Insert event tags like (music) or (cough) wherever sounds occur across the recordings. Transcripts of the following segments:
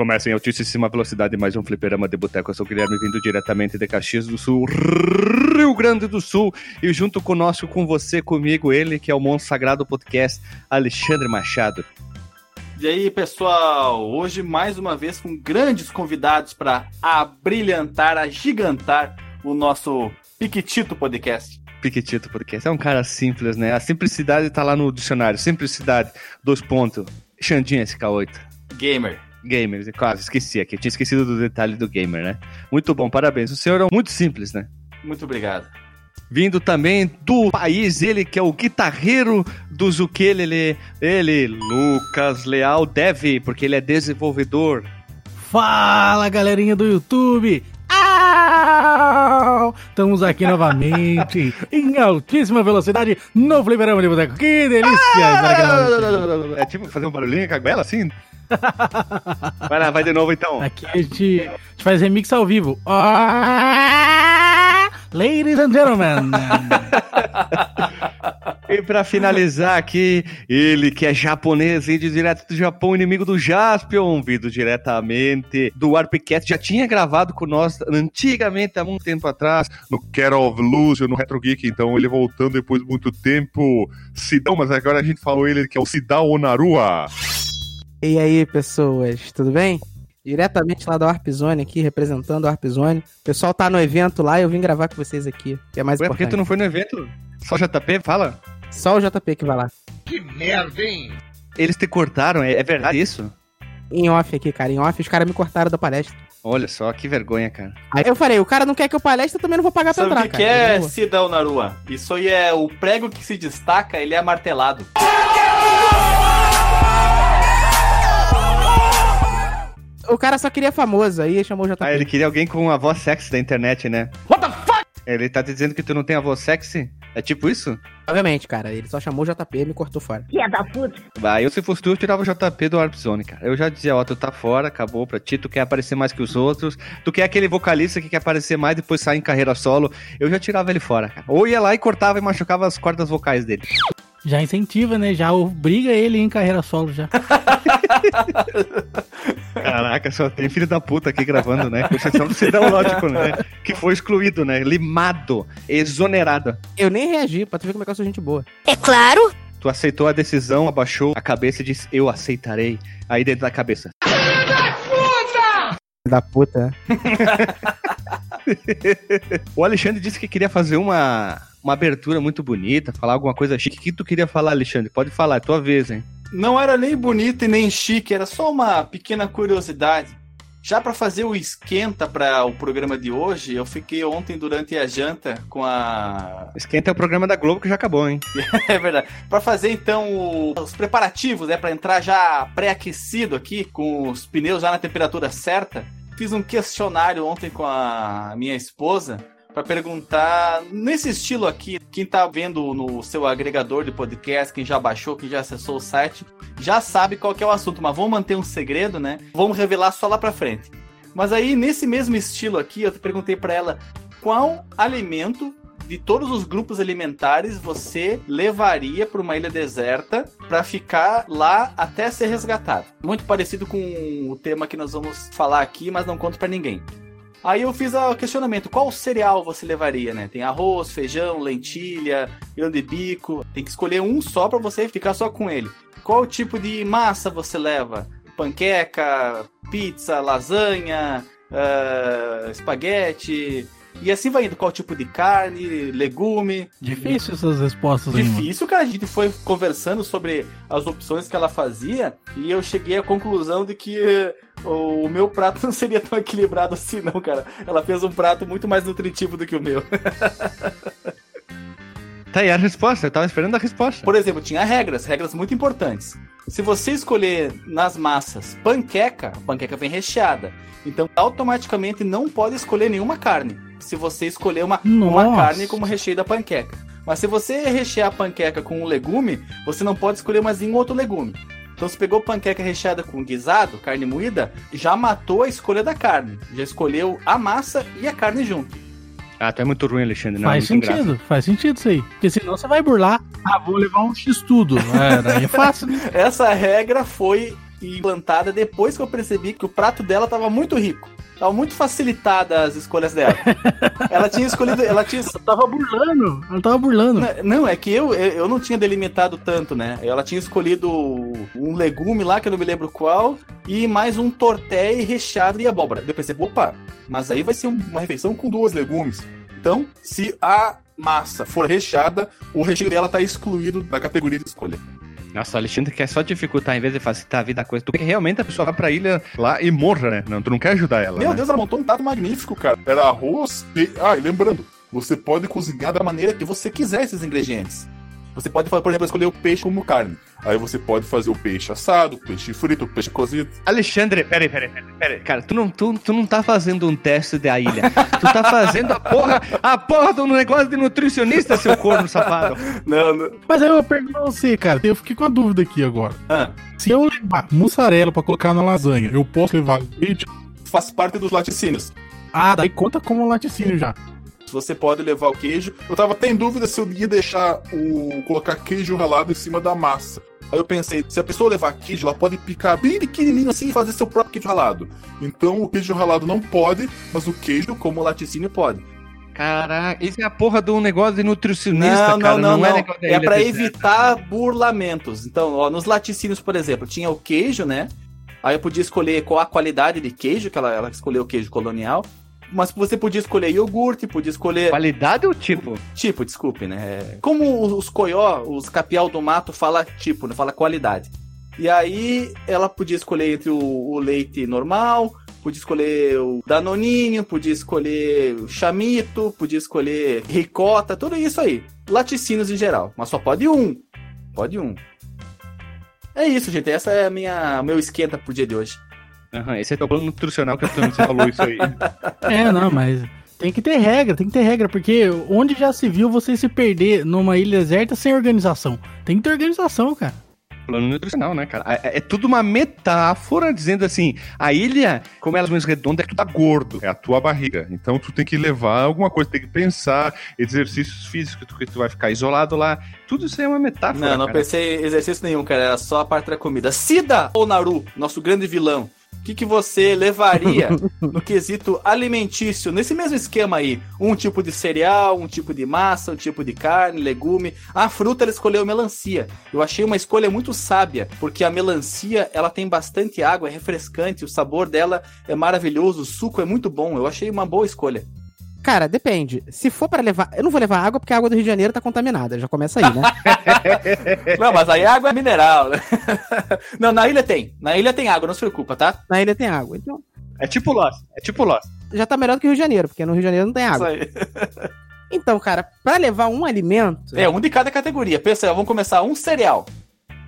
Recomeça em altíssima velocidade mais um fliperama de boteco. Eu sou o Guilherme, vindo diretamente de Caxias do Sul, Rio Grande do Sul. E junto conosco, com você, comigo, ele que é o Monstro Sagrado Podcast, Alexandre Machado. E aí, pessoal? Hoje, mais uma vez, com grandes convidados para abrilhantar, agigantar o nosso Piquitito Podcast. Piquitito Podcast. É um cara simples, né? A simplicidade tá lá no dicionário. Simplicidade, dois pontos. Xandinha SK8. Gamer. Gamers, quase esqueci aqui. Eu tinha esquecido do detalhe do gamer, né? Muito bom, parabéns. O senhor é muito simples, né? Muito obrigado. Vindo também do país, ele que é o guitarreiro do Zukelele, ele, Lucas Leal Deve, porque ele é desenvolvedor. Fala galerinha do YouTube! Au! Estamos aqui novamente (laughs) em altíssima velocidade no Fliperama de Boteco. Que delícia! É tipo fazer um barulhinho com a goela assim? (laughs) Vai lá, vai de novo então. Aqui a gente, a gente faz remix ao vivo. Ah! Ladies and gentlemen. (laughs) E pra finalizar aqui, ele que é japonês, e direto do Japão, inimigo do Jaspion, vindo diretamente do Arpcast, já tinha gravado com nós antigamente, há muito tempo atrás, no Care of Illusion, no Retro Geek, então ele voltando depois de muito tempo, Sidão, mas agora a gente falou ele que é o Sidão Onarua. E aí, pessoas, tudo bem? Diretamente lá da Warp Zone aqui, representando a Warp Zone. O pessoal tá no evento lá e eu vim gravar com vocês aqui, que é mais Ué, por que importante. tu não foi no evento? Só JP? Fala. Só o JP que vai lá. Eles te cortaram, é, é verdade isso? Em off aqui, cara, em off, os caras me cortaram da palestra. Olha só, que vergonha, cara. Aí eu falei, o cara não quer que eu palestre, eu também não vou pagar pra Sabe o entrar, que, que cara. é Eu vou. Sidão Narua? Isso aí é o prego que se destaca, ele é martelado. O cara só queria famoso, aí chamou o JP. Ah, ele queria alguém com a voz sexy da internet, né? What the fuck? Ele tá te dizendo que tu não tem a voz sexy? É tipo isso? Obviamente, cara, ele só chamou o JP e me cortou fora. Ah, eu se fosse tu, eu tirava o JP do Warp Zone, cara. Eu já dizia, ó, tu tá fora, acabou pra ti, tu quer aparecer mais que os outros, tu quer aquele vocalista que quer aparecer mais e depois sai em carreira solo, eu já tirava ele fora, cara. Ou ia lá e cortava e machucava as cordas vocais dele. Já incentiva, né? Já obriga ele em carreira solo já. (laughs) Caraca, só tem filho da puta aqui gravando, né? Com exceção do Cidão Lógico, né? Que foi excluído, né? Limado, exonerado. Eu nem reagi, pra tu ver como é que eu sou gente boa. É claro. Tu aceitou a decisão, abaixou a cabeça e disse, eu aceitarei. Aí dentro da cabeça. Da puta. (laughs) O Alexandre disse que queria fazer uma, uma abertura muito bonita, falar alguma coisa chique. O que tu queria falar, Alexandre? Pode falar, é tua vez, hein? Não era nem bonito e nem chique, era só uma pequena curiosidade. Já pra fazer o esquenta para o programa de hoje, eu fiquei ontem durante a janta com a Esquenta é o programa da Globo que já acabou, hein? (laughs) É verdade. Pra fazer então o- os preparativos, né, Pra entrar já pré-aquecido aqui com os pneus já na temperatura certa, fiz um questionário ontem com a minha esposa pra perguntar nesse estilo aqui, quem tá vendo no seu agregador de podcast, quem já baixou, quem já acessou o site, já sabe qual é o assunto, mas vamos manter um segredo, né? Vamos revelar só lá pra frente. Mas aí nesse mesmo estilo aqui, eu perguntei pra ela qual alimento de todos os grupos alimentares você levaria para uma ilha deserta para ficar lá até ser resgatado. Muito parecido com o tema que nós vamos falar aqui, mas não conto para ninguém. Aí eu fiz o questionamento, qual cereal você levaria, né? Tem arroz, feijão, lentilha, grão de bico. Tem que escolher um só para você ficar só com ele. Qual tipo de massa você leva? Panqueca, pizza, lasanha, ah, espaguete, e assim vai indo. Qual tipo de carne, legume. Difícil essas respostas aí. Difícil, cara. A gente foi conversando sobre as opções que ela fazia e eu cheguei à conclusão de que eh, o meu prato (laughs) não seria tão equilibrado assim, não, cara. Ela fez um prato muito mais nutritivo do que o meu. (laughs) Tá aí a resposta, eu tava esperando a resposta. Por exemplo, tinha regras, regras muito importantes. Se você escolher nas massas panqueca, a panqueca vem recheada. Então, automaticamente não pode escolher nenhuma carne. Se você escolher uma, uma carne como recheio da panqueca. Mas se você rechear a panqueca com um legume, você não pode escolher mais nenhum outro legume. Então, se pegou panqueca recheada com guisado, carne moída, já matou a escolha da carne. Já escolheu a massa e a carne junto. Ah, tu é muito ruim, Alexandre. Não, faz tem sentido, faz sentido isso aí. Porque senão você vai burlar. Ah, vou levar um X tudo. É, daí é fácil, né? (laughs) Essa regra foi implantada depois que eu percebi que o prato dela tava muito rico. Tava muito facilitada as escolhas dela. ela tinha escolhido. Ela tinha. Ela tava burlando. Ela tava burlando. Não, é que eu, eu não tinha delimitado tanto, né? Ela tinha escolhido um legume lá, que eu não me lembro qual, e mais um torté recheado de abóbora. Eu pensei, opa, mas aí vai ser uma refeição com duas legumes. Então, se a massa for recheada, o recheio dela tá excluído da categoria de escolha. Nossa, o Alexandre quer só dificultar em vez de facilitar a vida da coisa. Tu quer realmente a pessoa vá pra ilha lá e morra, né? Não, tu não quer ajudar ela. Meu né? Deus, ela montou um prato magnífico, cara. Era arroz e. Ah, e lembrando, você pode cozinhar da maneira que você quiser esses ingredientes. Você pode, por exemplo, escolher o peixe como carne. Aí você pode fazer o peixe assado, o peixe frito, o peixe cozido. Alexandre, peraí, peraí, peraí, peraí. Cara, tu não, tu, tu não tá fazendo um teste da ilha. tu tá fazendo a porra, a porra do negócio de nutricionista, seu corno safado. (laughs) Não, não. Mas aí eu pergunto pra você, cara. Eu fiquei com a dúvida aqui agora. Ah, Se eu levar mussarela pra colocar na lasanha, eu posso levar leite? Faz parte dos laticínios. Ah, daí conta como laticínio já. Você pode levar o queijo. Eu tava até em dúvida se eu ia deixar o. colocar queijo ralado em cima da massa. Aí eu pensei, se a pessoa levar queijo, ela pode picar bem pequenininho assim e fazer seu próprio queijo ralado. Então o queijo ralado não pode, mas o queijo, como laticínio, pode. Caraca, isso é a porra de um negócio de nutricionista, Não, cara. não, não, é não. É pra deserta. evitar burlamentos. Então, ó, nos laticínios, por exemplo, tinha o queijo, né? Aí eu podia escolher qual a qualidade de queijo, que ela, ela escolheu o queijo colonial. Mas você podia escolher iogurte, podia escolher. Qualidade ou tipo? Tipo, desculpe, né? Como os coió, os capial do mato fala tipo, né? Fala qualidade. E aí ela podia escolher entre o, o leite normal, podia escolher o danoninho, podia escolher o chamito, podia escolher ricota, tudo isso aí. Laticínios em geral, mas só pode um. Pode um. É isso, gente. Essa é a minha meu esquenta pro dia de hoje. Aham, esse é teu plano nutricional que você falou isso aí. (laughs) É, não, mas tem que ter regra, tem que ter regra, porque onde já se viu você se perder numa ilha deserta sem organização? Tem que ter organização, cara. Plano nutricional, né, cara? É, é tudo uma metáfora dizendo assim: a ilha, como ela é mais redonda, é que tu tá gordo. É a tua barriga. Então tu tem que levar alguma coisa, tem que pensar, exercícios físicos, que tu vai ficar isolado lá. Tudo isso aí é uma metáfora. Não, não cara. pensei em exercício nenhum, cara. Era só a parte da comida. Sida ou Naru, nosso grande vilão. O que, que você levaria (laughs) no quesito alimentício, nesse mesmo esquema aí? Um tipo de cereal, um tipo de massa, um tipo de carne, legume. A fruta ela escolheu melancia. Eu achei uma escolha muito sábia, porque a melancia ela tem bastante água, é refrescante, o sabor dela é maravilhoso, o suco é muito bom. Eu achei uma boa escolha. Cara, depende. Se for pra levar. Eu não vou levar água porque a água do Rio de Janeiro tá contaminada. Já começa aí, né? (laughs) Não, mas aí a água é mineral, né? (laughs) Não, na ilha tem. Na ilha tem água, não se preocupa, tá? Na ilha tem água. Então, É tipo Lost. É tipo Lost. já tá melhor do que o Rio de Janeiro, porque no Rio de Janeiro não tem Isso água. aí. (laughs) Então, cara, pra levar um alimento. É, um de cada categoria. Pensa, vamos começar um cereal.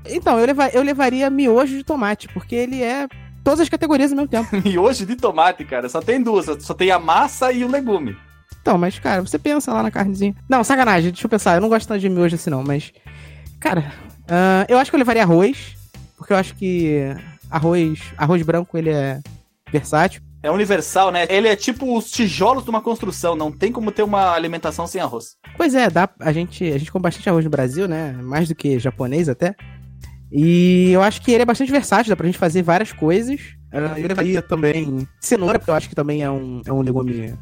Então, eu, leva- eu levaria miojo de tomate, porque ele é todas as categorias ao mesmo tempo. (laughs) E hoje de tomate, cara, só tem duas. Só tem a massa e o legume. Então, mas, cara, você pensa lá na carnezinha. Não, sacanagem, deixa eu pensar. Eu não gosto tanto de miojo assim, não, mas. Cara, ah, eu acho que eu levaria arroz, porque eu acho que arroz, arroz branco ele é versátil. É universal, né? Ele é tipo os tijolos de uma construção. Não tem como ter uma alimentação sem arroz. Pois é, dá, a gente, a gente come bastante arroz no Brasil, né? Mais do que japonês até. E eu acho que ele é bastante versátil, dá pra gente fazer várias coisas. Ah, eu levaria também cenoura, porque eu acho que também é um, é um legume.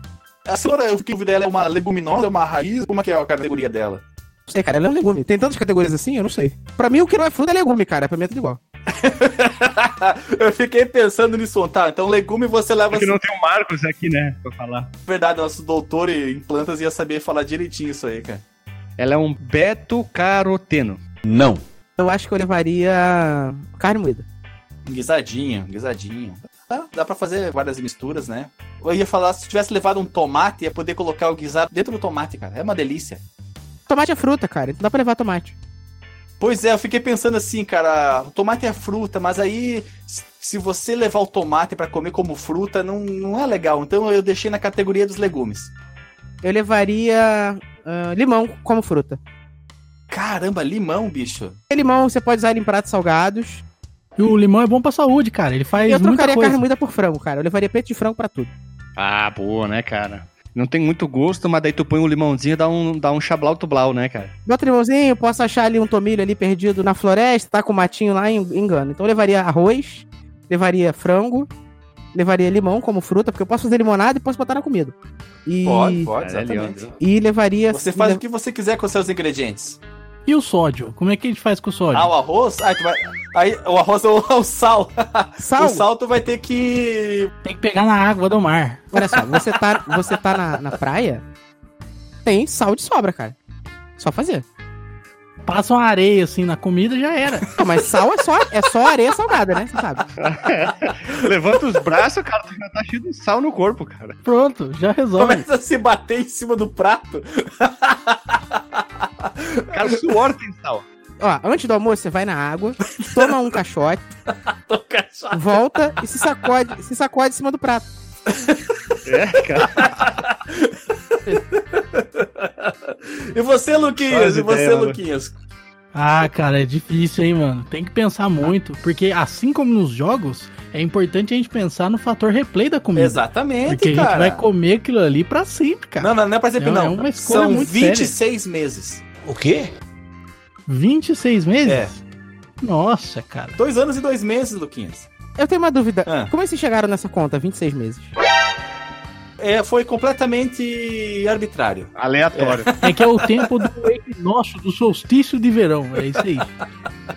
A cenoura, eu fiquei dela é uma leguminosa, é uma raiz, como é que é a categoria dela? Não sei, cara, ela é um legume. Tem tantas categorias assim, eu não sei. Pra mim, o que não é fruta é legume, cara. Pra mim é tudo igual. (laughs) Eu fiquei pensando nisso. Tá, então legume você leva. Porque não tem o Marcos aqui, né? Pra falar. Verdade, nosso doutor em plantas ia saber falar direitinho isso aí, cara. Ela é um beta-caroteno. Não. Eu acho que eu levaria carne moída. Guisadinho, um guisadinho. Dá, dá pra fazer várias misturas, né? Eu ia falar, se tivesse levado um tomate, ia poder colocar o guisado dentro do tomate, cara. É uma delícia. Tomate é fruta, cara. Então dá pra levar tomate. Pois é, eu fiquei pensando assim, cara, o tomate é fruta, mas aí se você levar o tomate pra comer como fruta, não, não é legal. Então eu deixei na categoria dos legumes. Eu levaria ah, limão como fruta. Caramba, limão, bicho. E limão você pode usar ele em pratos salgados. E o limão é bom pra saúde, cara. Ele faz eu muita trocaria coisa. carne moída por frango, cara. Eu levaria peito de frango pra tudo. Ah, boa, né, cara? Não tem muito gosto, mas daí tu põe um limãozinho e dá um, dá um chablau-tublau, né, cara? Bota limãozinho, posso achar ali um tomilho ali perdido na floresta, tá com o matinho lá, en- engano. Então eu levaria arroz, levaria frango, levaria limão como fruta, porque eu posso fazer limonada e posso botar na comida. E, Pode, pode, exatamente. E levaria... Você faz o que você quiser com seus ingredientes. E o sódio? Como é que a gente faz com o sódio? Ah, o arroz? Ah, tu vai... Aí, o arroz é o, (laughs) o sal. Sal. O sal tu vai ter que... Tem que pegar na água do mar. Olha só, você tá, você tá na, na praia, tem sal de sobra, cara. Só fazer. Passa uma areia assim na comida já era. Não, mas sal é só, é só areia salgada, né? Você sabe. (laughs) Levanta os braços, cara, tu já tá cheio de sal no corpo, cara. Pronto, já resolve. Começa a se bater em cima do prato. (laughs) Cara, o suor tem sal. Ó, antes do almoço, você vai na água, (laughs) toma um caixote, volta e se sacode, se sacode em cima do prato. É, cara. (laughs) E você, Luquinhas? E você. Luquinhas? Ah, cara, é difícil, hein, mano. Tem que pensar muito, porque assim como nos jogos, é importante a gente pensar no fator replay da comida. Exatamente, Porque a gente cara. vai comer aquilo ali pra sempre, cara. Não, não, não é pra sempre, Não, não. é uma escolha São muito 26 meses. O quê? 26 meses? É. Nossa, cara. Dois anos e dois meses, Luquinhas. Eu tenho uma dúvida. Ah. Como é que vocês chegaram nessa conta? 26 meses. É, foi completamente arbitrário. Aleatório. É que é o tempo do equinócio, do solstício de verão. É isso aí. (laughs)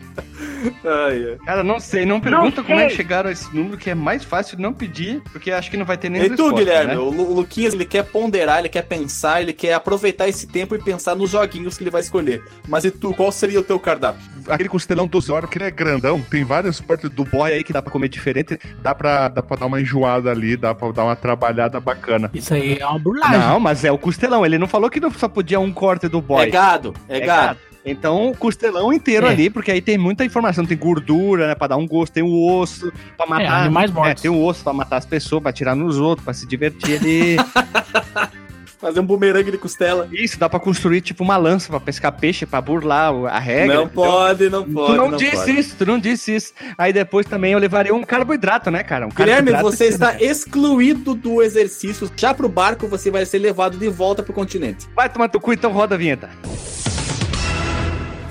Ai, ai. Cara, não sei, não pergunta como é que chegaram a esse número, que é mais fácil não pedir, porque acho que não vai ter nem E tu, resposta, Guilherme? né? O Lu- o Luquinhas, ele quer ponderar, ele quer pensar, ele quer aproveitar esse tempo e pensar nos joguinhos que ele vai escolher. Mas e tu, qual seria o teu cardápio? Aquele costelão dos horas, que ele é grandão, tem várias partes do Boy aí que dá pra comer diferente. Dá pra, dá pra dar uma enjoada ali, dá pra dar uma trabalhada bacana. Isso aí é uma burlagem. Não, mas é o costelão. Ele não falou que não só podia um corte do boy. É gado, é, É gado. Então, o costelão inteiro É. ali, porque aí tem muita informação. Tem gordura, né? Pra dar um gosto. Tem o osso pra matar. É, animais mortos. É, tem o osso pra matar as pessoas, pra tirar nos outros, pra se divertir ali. (laughs) Fazer um bumerangue de costela. Isso, dá pra construir tipo uma lança pra pescar peixe, pra burlar o- a regra. não entendeu? pode, não pode. tu não, não disse pode. isso, tu não disse isso. Aí depois também eu levaria um carboidrato, né, cara? Um Guilherme, carboidrato você está excluído do exercício. Já pro barco, você vai ser levado de volta pro continente. Vai tomar teu cu, então roda a vinheta.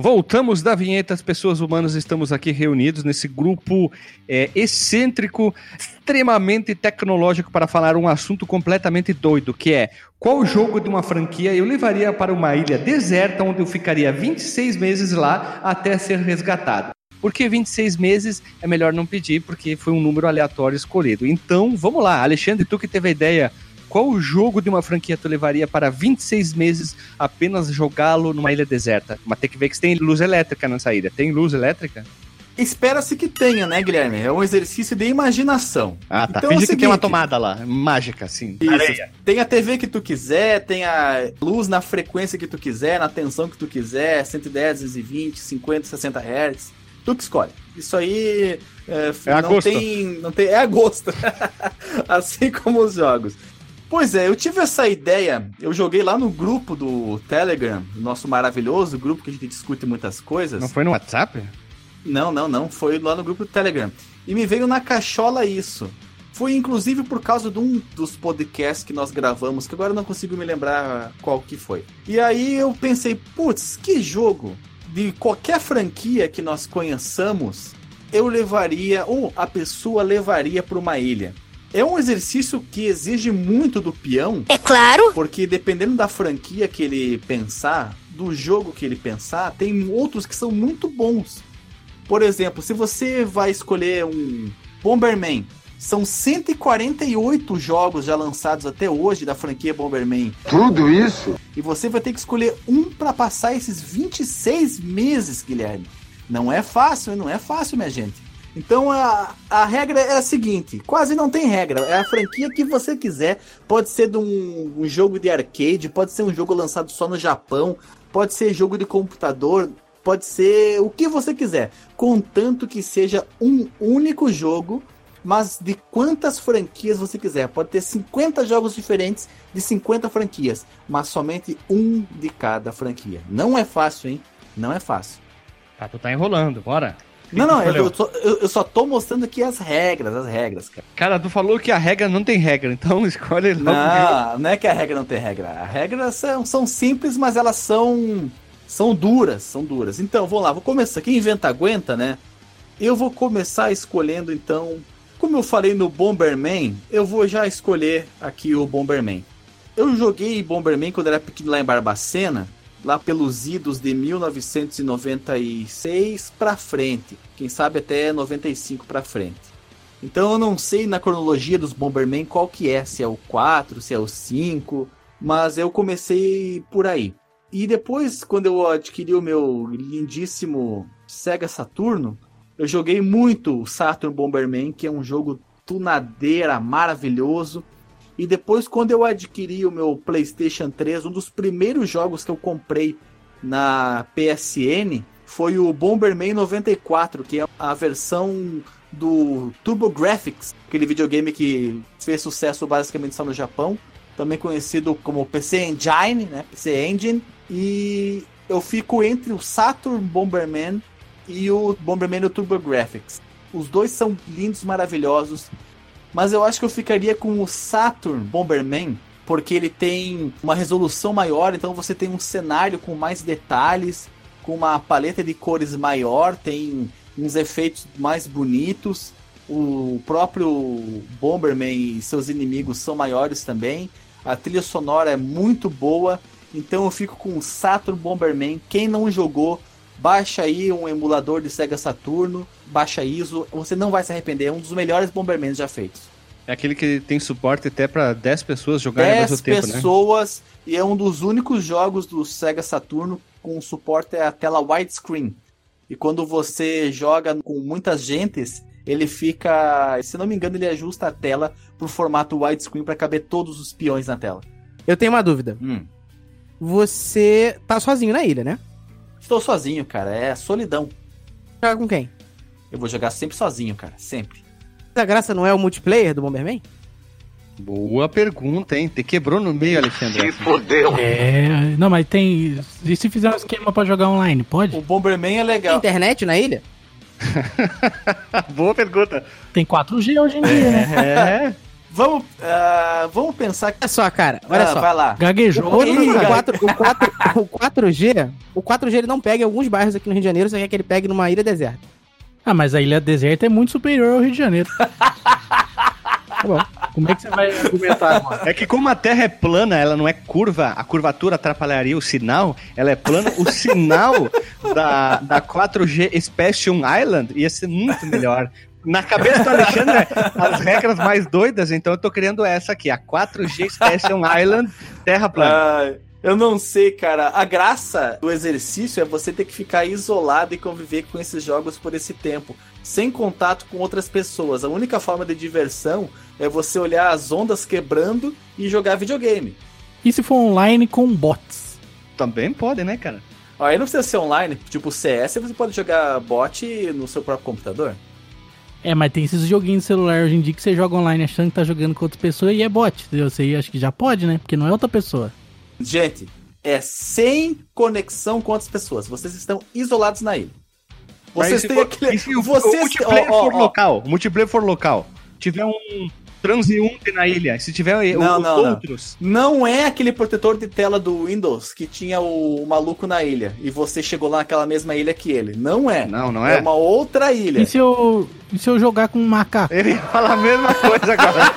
Voltamos da vinheta, as pessoas humanas estamos aqui reunidos nesse grupo é, excêntrico, extremamente tecnológico para falar um assunto completamente doido, que é qual jogo de uma franquia eu levaria para uma ilha deserta onde eu ficaria 26 meses lá até ser resgatado. Por que 26 meses é melhor não pedir, porque foi um número aleatório escolhido. Então, vamos lá, Alexandre, tu que teve a ideia, qual jogo de uma franquia tu levaria para 26 meses apenas jogá-lo numa ilha deserta? Mas tem que ver que tem luz elétrica nessa ilha. Tem luz elétrica? Espera-se que tenha, né, Guilherme? É um exercício de imaginação. Ah, tá. Então é Finge que tem uma seguinte. tomada lá, mágica, assim. Isso. Areia. Tem a TV que tu quiser, tem a luz na frequência que tu quiser, na tensão que tu quiser, 110, 220, 50, 60 Hz. Tu que escolhe. Isso aí é, É a não, gosto. tem, não tem. É a gosto. (laughs) assim como os jogos. Pois é, eu tive essa ideia. Eu joguei lá no grupo do Telegram, nosso maravilhoso grupo que a gente discute muitas coisas. Não foi no WhatsApp? Não, não, não. Foi lá no grupo do Telegram. E me veio na cachola isso. Foi inclusive por causa de um dos podcasts que nós gravamos, que agora eu não consigo me lembrar qual que foi. E aí eu pensei, putz, que jogo de qualquer franquia que nós conheçamos, eu levaria, ou a pessoa levaria para uma ilha. É um exercício que exige muito do peão, É claro. porque dependendo da franquia que ele pensar, do jogo que ele pensar, tem outros que são muito bons. Por exemplo, se você vai escolher um Bomberman, São 148 jogos já lançados até hoje da franquia Bomberman. Tudo isso? E você vai ter que escolher um para passar esses 26 meses, Guilherme. Não é fácil, não é fácil, minha gente. Então a, a regra é a seguinte: quase não tem regra. É a franquia que você quiser. Pode ser de um, um jogo de arcade, pode ser um jogo lançado só no Japão, pode ser jogo de computador, pode ser o que você quiser. Contanto que seja um único jogo mas de quantas franquias você quiser. Pode ter 50 jogos diferentes de 50 franquias, mas somente um de cada franquia. Não é fácil, hein? Não é fácil. Ah, tu tá enrolando, bora. Não, não, eu, eu, só, eu, eu, só tô mostrando aqui as regras, as regras, cara. Cara, tu falou que a regra não tem regra, então (laughs) escolhe logo. Não, não é que a regra não tem regra. As regras são, são simples, mas elas são são duras, são duras. Então, vamos lá, vou começar. Quem inventa aguenta, né? Eu vou começar escolhendo, então, como eu falei no Bomberman, eu vou já escolher aqui o Bomberman. Eu joguei Bomberman quando era pequeno lá em Barbacena, lá pelos idos de 1996 para frente, quem sabe até 95 para frente. Então eu não sei na cronologia dos Bomberman qual que é, se é o 4, se é o 5, mas eu comecei por aí. E depois, quando eu adquiri o meu lindíssimo Sega Saturno, eu joguei muito Saturn Bomberman, que é um jogo tunadeira maravilhoso. E depois, quando eu adquiri o meu PlayStation 3, um dos primeiros jogos que eu comprei na PSN foi o Bomberman 94, que é a versão do Turbo Graphics, aquele videogame que fez sucesso basicamente só no Japão, também conhecido como PC Engine, né? PC Engine. E eu fico entre o Saturn Bomberman e o Bomberman do Turbo Graphics. Os dois são lindos, maravilhosos, mas eu acho que eu ficaria com o Saturn Bomberman, porque ele tem uma resolução maior, então você tem um cenário com mais detalhes, com uma paleta de cores maior, tem uns efeitos mais bonitos. O próprio Bomberman e seus inimigos são maiores também. A trilha sonora é muito boa, então eu fico com o Saturn Bomberman. Quem não jogou, Baixa aí um emulador de Sega Saturno, baixa ISO, você não vai se arrepender, é um dos melhores Bomberman já feitos. É aquele que tem suporte até para 10 pessoas jogarem ao mesmo tempo, né? 10 pessoas e é um dos únicos jogos do Sega Saturno com suporte à tela widescreen. E quando você joga com muitas gentes, ele fica, se não me engano, ele ajusta a tela pro formato widescreen para caber todos os peões na tela. Eu tenho uma dúvida. Hum. Você tá sozinho na ilha, né? Estou sozinho, cara. É solidão. Joga com quem? Eu vou jogar sempre sozinho, cara. Sempre. A graça não é o multiplayer do Bomberman? Boa pergunta, hein? Te quebrou no meio, Alexandre. Se fodeu. É. Não, mas tem. E se fizer um esquema pra jogar online, pode? O Bomberman é legal. Tem internet na ilha? (laughs) Boa pergunta. Tem 4G hoje em dia, né? É. Vamos, uh, vamos pensar que. Olha só, cara, olha Ah, só. Vai lá. Gaguejou. O, cara. 4, o, 4, o 4G, o 4G ele não pega em alguns bairros aqui no Rio de Janeiro, você quer que ele pegue numa ilha deserta. Ah, mas a ilha deserta é muito superior ao Rio de Janeiro. (laughs) Tá bom. Como é que você vai argumentar agora? É que como a Terra é plana, ela não é curva, a curvatura atrapalharia o sinal, ela é plana, o sinal da, da 4G Special Island ia ser muito melhor. Na cabeça do Alexandre, as regras mais doidas, então eu tô criando essa aqui, a 4G Special Island Terra plana. Ah, eu não sei, cara. A graça do exercício é você ter que ficar isolado e conviver com esses jogos por esse tempo, sem contato com outras pessoas. A única forma de diversão é você olhar as ondas quebrando e jogar videogame. E se for online com bots? Também pode, né, cara? Aí não precisa ser online, tipo CS, você pode jogar bot no seu próprio computador. É, mas tem esses joguinhos de celular hoje em dia que você joga online achando que tá jogando com outra pessoa e é bot. Você acha que já pode, né? Porque não é outra pessoa. Gente, é sem conexão com outras pessoas. Vocês estão isolados na ilha. Vocês têm aquele. se o, vocês o multiplayer ó, for ó, local, o multiplayer for local, tiver um transeunte na ilha, se tiver o- Não, os não, não. outros, Não é aquele protetor de tela do Windows que tinha o, o maluco na ilha e você chegou lá naquela mesma ilha que ele. Não é. não, não É é? uma outra ilha. E se eu, e se eu jogar com um macaco? Ele fala a mesma coisa agora.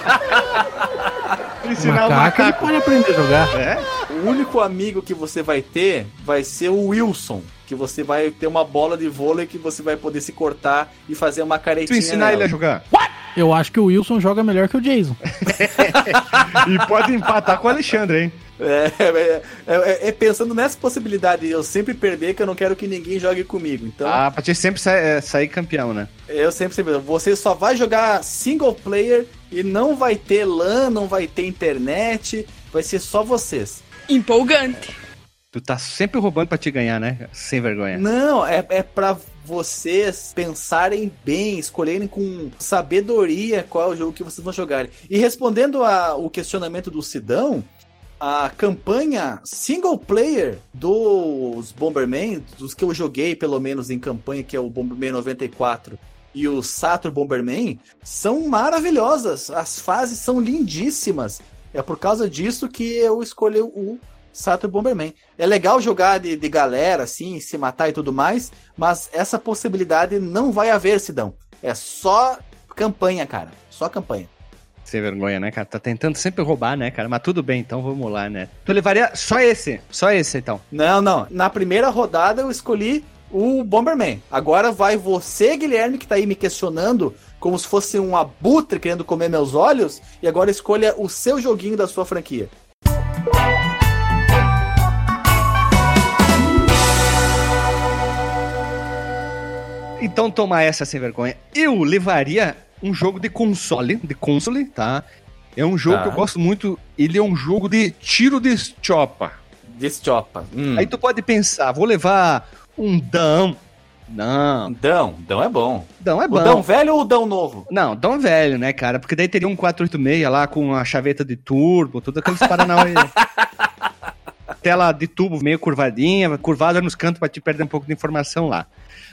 (laughs) Ensinar o macaco, ele macaco. pode aprender a jogar. É? O único amigo que você vai ter vai ser o Wilson. Que você vai ter uma bola de vôlei que você vai poder se cortar e fazer uma Tu caretinha. ensinar ele a nela. jogar. Eu acho que o Wilson joga melhor que o Jason. (laughs) e pode empatar com o Alexandre, hein? É, é, é, é pensando nessa possibilidade de eu sempre perder, que eu não quero que ninguém jogue comigo. Então, Ah, pra te sempre sa- é, sair campeão, né? eu sempre, sempre. Você só vai jogar single player e não vai ter LAN, não vai ter internet, vai ser só vocês. Empolgante. Tu tá sempre roubando pra te ganhar, né? Sem vergonha. Não, é, é pra vocês pensarem bem, escolherem com sabedoria qual é o jogo que vocês vão jogar. E respondendo a, o questionamento do Sidão, a campanha single player dos Bomberman, dos que eu joguei pelo menos em campanha, que é o Bomberman 94 e o Saturn Bomberman, são maravilhosas. As fases são lindíssimas. É por causa disso que eu escolhi o Saturn Bomberman. É legal jogar de, de galera, assim, se matar e tudo mais, mas essa possibilidade não vai haver, Sidão. É só campanha, cara. Só campanha. Sem vergonha, né, cara? Tá tentando sempre roubar, né, cara? Mas tudo bem, então vamos lá, né? Tu levaria só esse, só esse, então. Não, não. Na primeira rodada eu escolhi o Bomberman. Agora vai você, Guilherme, que tá aí me questionando como se fosse um abutre querendo comer meus olhos, e agora escolha o seu joguinho da sua franquia. Então toma essa sem vergonha. Eu levaria um jogo de console, de console, tá? É um jogo Tá. que eu gosto muito. Ele é um jogo de tiro de chopa. Deschopa. Hum. Aí tu pode pensar, vou levar um Dão. Não, Dão. Dão é bom. Dão é O bom. Dão velho ou o Dão novo? Não, Dão velho, né, cara? Porque daí teria um 486 lá com a chaveta de turbo, tudo aqueles paranauê. (laughs) Tela de tubo meio curvadinha, curvada nos cantos pra te perder um pouco de informação lá.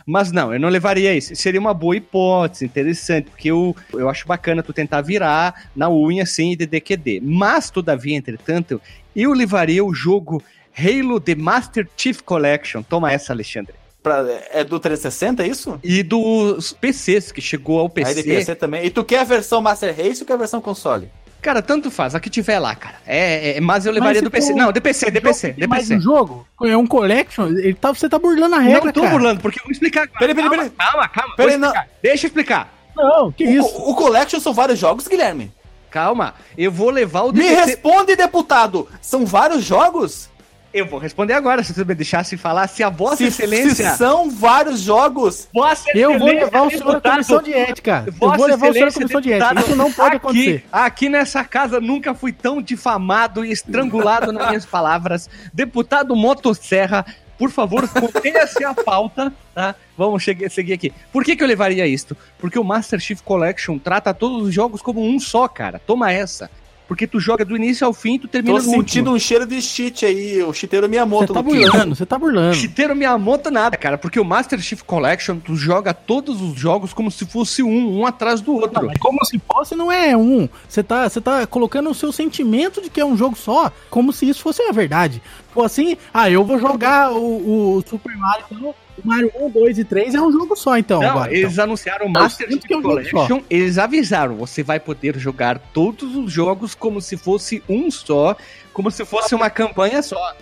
Mas não, eu não levaria isso. Seria uma boa hipótese, interessante, porque eu, eu acho bacana tu tentar virar na unha assim de DQD. Mas, todavia, entretanto, eu levaria o jogo Halo The Master Chief Collection. Toma essa, Alexandre. Pra- é do 360, é isso? E dos PCs, que chegou ao Aí de PC também. E tu quer a versão Master Race ou quer a versão console? Cara, tanto faz, a que tiver lá, cara. É, é, mas eu levaria Mas do PC. Não, de PC, de PC, de Mas um jogo é um collection, ele tá, você tá burlando a regra, Não tô cara. burlando, porque eu vou explicar. Peraí, peraí, calma, peraí. calma, calma. Não. explicar. Deixa eu explicar. Não, que isso? O, o Collection são vários jogos, Guilherme. Calma, eu vou levar o Me DPC. responde, deputado. São vários jogos? Eu vou responder agora, se você me deixasse falar. Se a Vossa Se, Excelência. se são vários jogos. Vossa Eu vou Excelência, levar o senhor à comissão de ética. Eu Vossa vou levar o senhor à Excelência, comissão de ética. Isso não pode aqui, acontecer. Aqui nessa casa nunca fui tão difamado e estrangulado nas minhas palavras. Deputado Motosserra, por favor, contenha-se a pauta, tá? Vamos chegar, seguir aqui. Por que, que eu levaria isto? Porque o Master Chief Collection trata todos os jogos como um só, cara. Toma essa. Porque tu joga do início ao fim, tu termina Tô no sentindo último. um cheiro de cheat aí, o chiteiro Você Miyamoto tá no quinto. burlando, você tá burlando. Chiteiro Miyamoto nada, cara, porque o Master Chief Collection, tu joga todos os jogos como se fosse um, um atrás do outro. Não, mas como se fosse, não é um. Você tá, você tá colocando o seu sentimento de que é um jogo só, como se isso fosse a verdade. Ou assim, ah, eu vou jogar o, o Super Mario, então, Mario 1, 2 e 3 é um jogo só, então. Não, agora, eles então. anunciaram o Master sinto Chief é um. Collection, eles avisaram, você vai poder jogar todos os jogos como se fosse um só, como se fosse uma campanha só.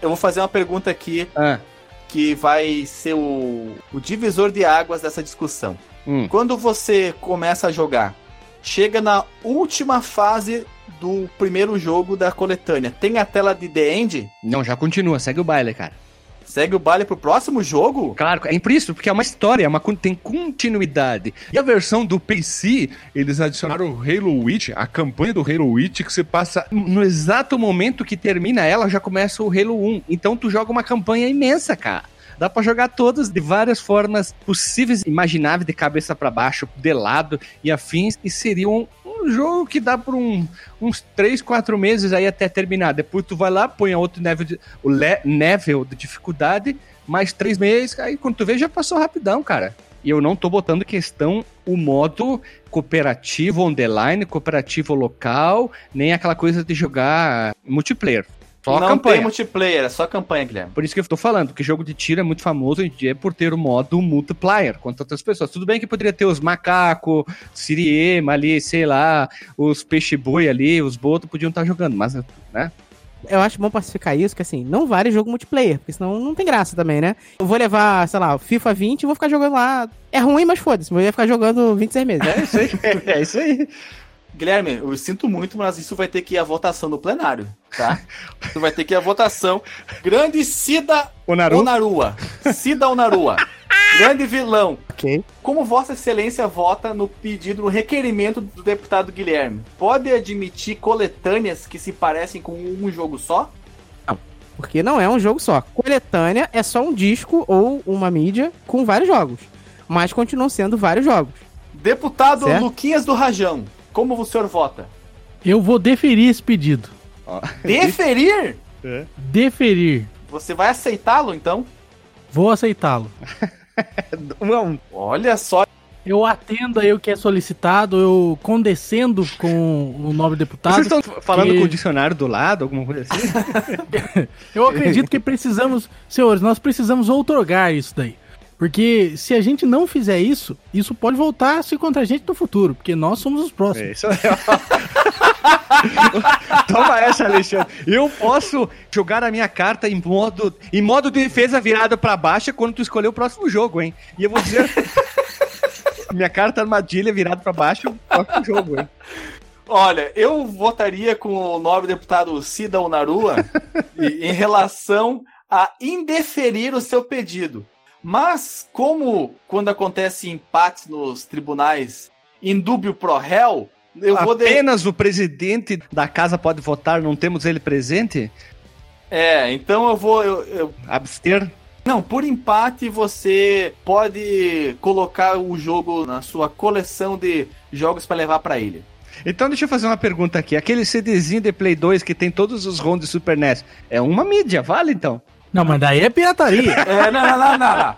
Eu vou fazer uma pergunta aqui Ah, que vai ser o, o divisor de águas dessa discussão. hum. Quando você começa a jogar, chega na última fase do primeiro jogo da coletânea, tem a tela de The End? Não, já continua, segue o baile, cara. Segue o baile pro próximo jogo? Claro, é isso, porque é uma história, é uma, tem continuidade. E a versão do PC, Eles adicionaram o Halo Witch, a campanha do Halo Witch, que você passa. no exato momento que termina ela, já começa o Halo 1. Então tu joga uma campanha imensa, cara. Dá pra jogar todas de várias formas possíveis, imagináveis, de cabeça pra baixo, de lado e afins, e seria um, jogo que dá por um- uns 3, 4 meses aí até terminar. Depois tu vai lá, põe outro nível de, o le- de dificuldade, mais 3 meses, aí quando tu vê já passou rapidão, cara. E eu não tô botando questão o modo cooperativo online, cooperativo local, nem aquela coisa de jogar multiplayer. Só não campanha. tem multiplayer, é só campanha, Guilherme. Por isso que eu tô falando, que jogo de tiro é muito famoso hoje em dia por ter o modo multiplayer contra outras pessoas. Tudo bem que poderia ter os macacos, Siriema ali, sei lá, os peixe-boi ali, os botos podiam estar jogando, mas, né? eu acho bom pacificar isso, que assim, não vale jogo multiplayer, porque senão não tem graça também, né? Eu vou levar, sei lá, FIFA 20 e vou ficar jogando lá. É ruim, mas foda-se, eu ia ficar jogando 26 meses. É isso aí. (laughs) É isso aí. Guilherme, eu sinto muito, mas isso vai ter que ir à votação no plenário, tá? Isso vai ter que ir à votação. Grande Cida Onaru? Onarua. Cida Onarua. Grande vilão. Ok. Como Vossa Excelência vota no pedido, no requerimento do deputado Guilherme? Pode admitir coletâneas que se parecem com um jogo só? Porque não é um jogo só. Coletânea é só um disco ou uma mídia com vários jogos. Mas continuam sendo vários jogos. Deputado Certo. Luquinhas do Rajão, como o senhor vota? Eu vou deferir esse pedido. (laughs) Deferir? Deferir. Você vai aceitá-lo, então? Vou aceitá-lo. (laughs) Um. Olha só, Eu atendo aí o que é solicitado, eu condescendo com o nobre deputado. Vocês estão falando que- com o dicionário do lado, alguma coisa assim? (laughs) Eu acredito que precisamos, senhores, nós precisamos outorgar isso daí. Porque se a gente não fizer isso, isso pode voltar a se contra a gente no futuro, porque nós somos os próximos. É isso aí. (laughs) Toma essa, Alexandre. Eu posso jogar a minha carta em modo, em modo de defesa virada pra baixo quando tu escolher o próximo jogo, hein? E eu vou dizer. (laughs) minha carta armadilha virada pra baixo próximo jogo, hein? Olha, eu votaria com o nobre deputado Cida Onarua e- (laughs) em relação a indeferir o seu pedido. Mas, como quando acontece empates nos tribunais indúbio pro réu, eu vou de... Apenas o presidente da casa pode votar, não temos ele presente? É, então eu vou. eu- eu- Abster? Não, por empate você pode colocar o jogo na sua coleção de jogos para levar pra ilha. Então deixa eu fazer uma pergunta aqui. Aquele CDzinho de Play 2 que tem todos os ROMs de Super NES, é uma mídia, vale então? Não, mas daí é pirataria. (laughs) É, não, não, não, não.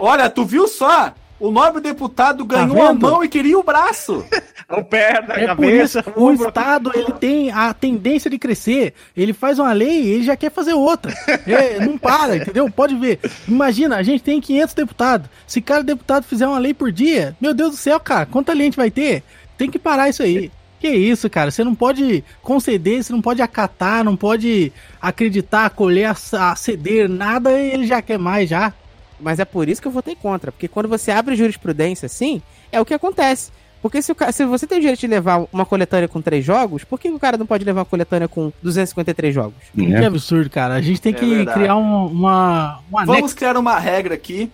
Olha, tu viu só? O nobre deputado ganhou a vendo? mão e queria o braço. O pé da É por isso o Estado ele tem a tendência de crescer. Ele faz uma lei e ele já quer fazer outra. É, não para, entendeu? Pode ver. Imagina, a gente tem 500 deputados. Se cada deputado fizer uma lei por dia, meu Deus do céu, cara, quanta lei a gente vai ter? Tem que parar isso aí. Que isso, cara? Você não pode conceder, você não pode acatar, não pode acreditar, acolher, ac- aceder, nada, e ele já quer mais já. Mas é por isso que eu votei contra. Porque quando você abre jurisprudência assim, é o que acontece. Porque se, o se você tem o direito de levar uma coletânea com três jogos, por que o cara não pode levar uma coletânea com 253 jogos? Que absurdo, cara. A gente tem É que verdade. criar um, uma, um. Vamos criar uma regra aqui